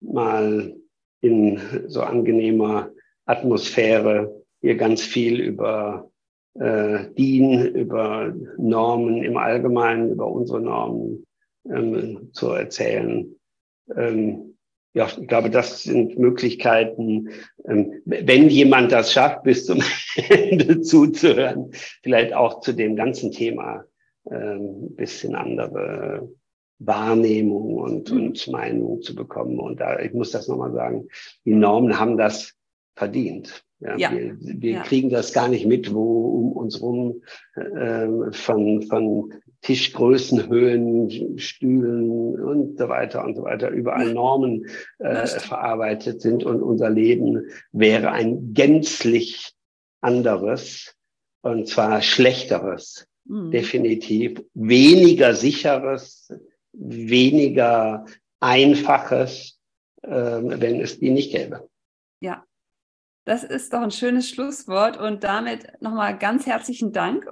mal in so angenehmer Atmosphäre hier ganz viel über äh, DIN, über Normen im Allgemeinen, über unsere Normen ähm, zu erzählen. Ähm, ja, ich glaube, das sind Möglichkeiten, ähm, wenn jemand das schafft, bis zum Ende zuzuhören, vielleicht auch zu dem ganzen Thema ähm, bisschen andere Wahrnehmung und, mhm. und Meinung zu bekommen. Und da, ich muss das nochmal sagen, die Normen haben das verdient. Ja, ja. Wir, wir ja. kriegen das gar nicht mit, wo um uns rum äh, von, von Tischgrößen, Höhen, Stühlen und so weiter und so weiter überall Normen äh, verarbeitet sind und unser Leben wäre ein gänzlich anderes und zwar schlechteres, mhm. definitiv weniger sicheres, weniger einfaches, äh, wenn es die nicht gäbe. Ja, das ist doch ein schönes Schlusswort und damit nochmal ganz herzlichen Dank.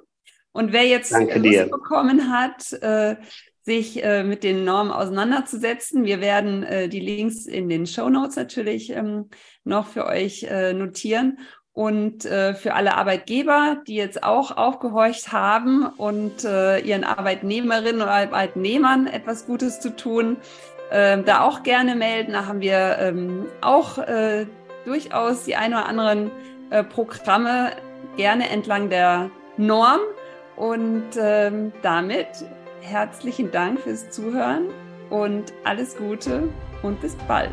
Und wer jetzt Danke Lust dir. bekommen hat, äh, sich äh, mit den Normen auseinanderzusetzen, wir werden äh, die Links in den Show Notes natürlich ähm, noch für euch äh, notieren. Und äh, für alle Arbeitgeber, die jetzt auch aufgehorcht haben und äh, ihren Arbeitnehmerinnen und Arbeitnehmern etwas Gutes zu tun, äh, da auch gerne melden. Da haben wir ähm, auch äh, durchaus die ein oder anderen äh, Programme gerne entlang der Norm. Und ähm, damit herzlichen Dank fürs Zuhören und alles Gute und bis bald.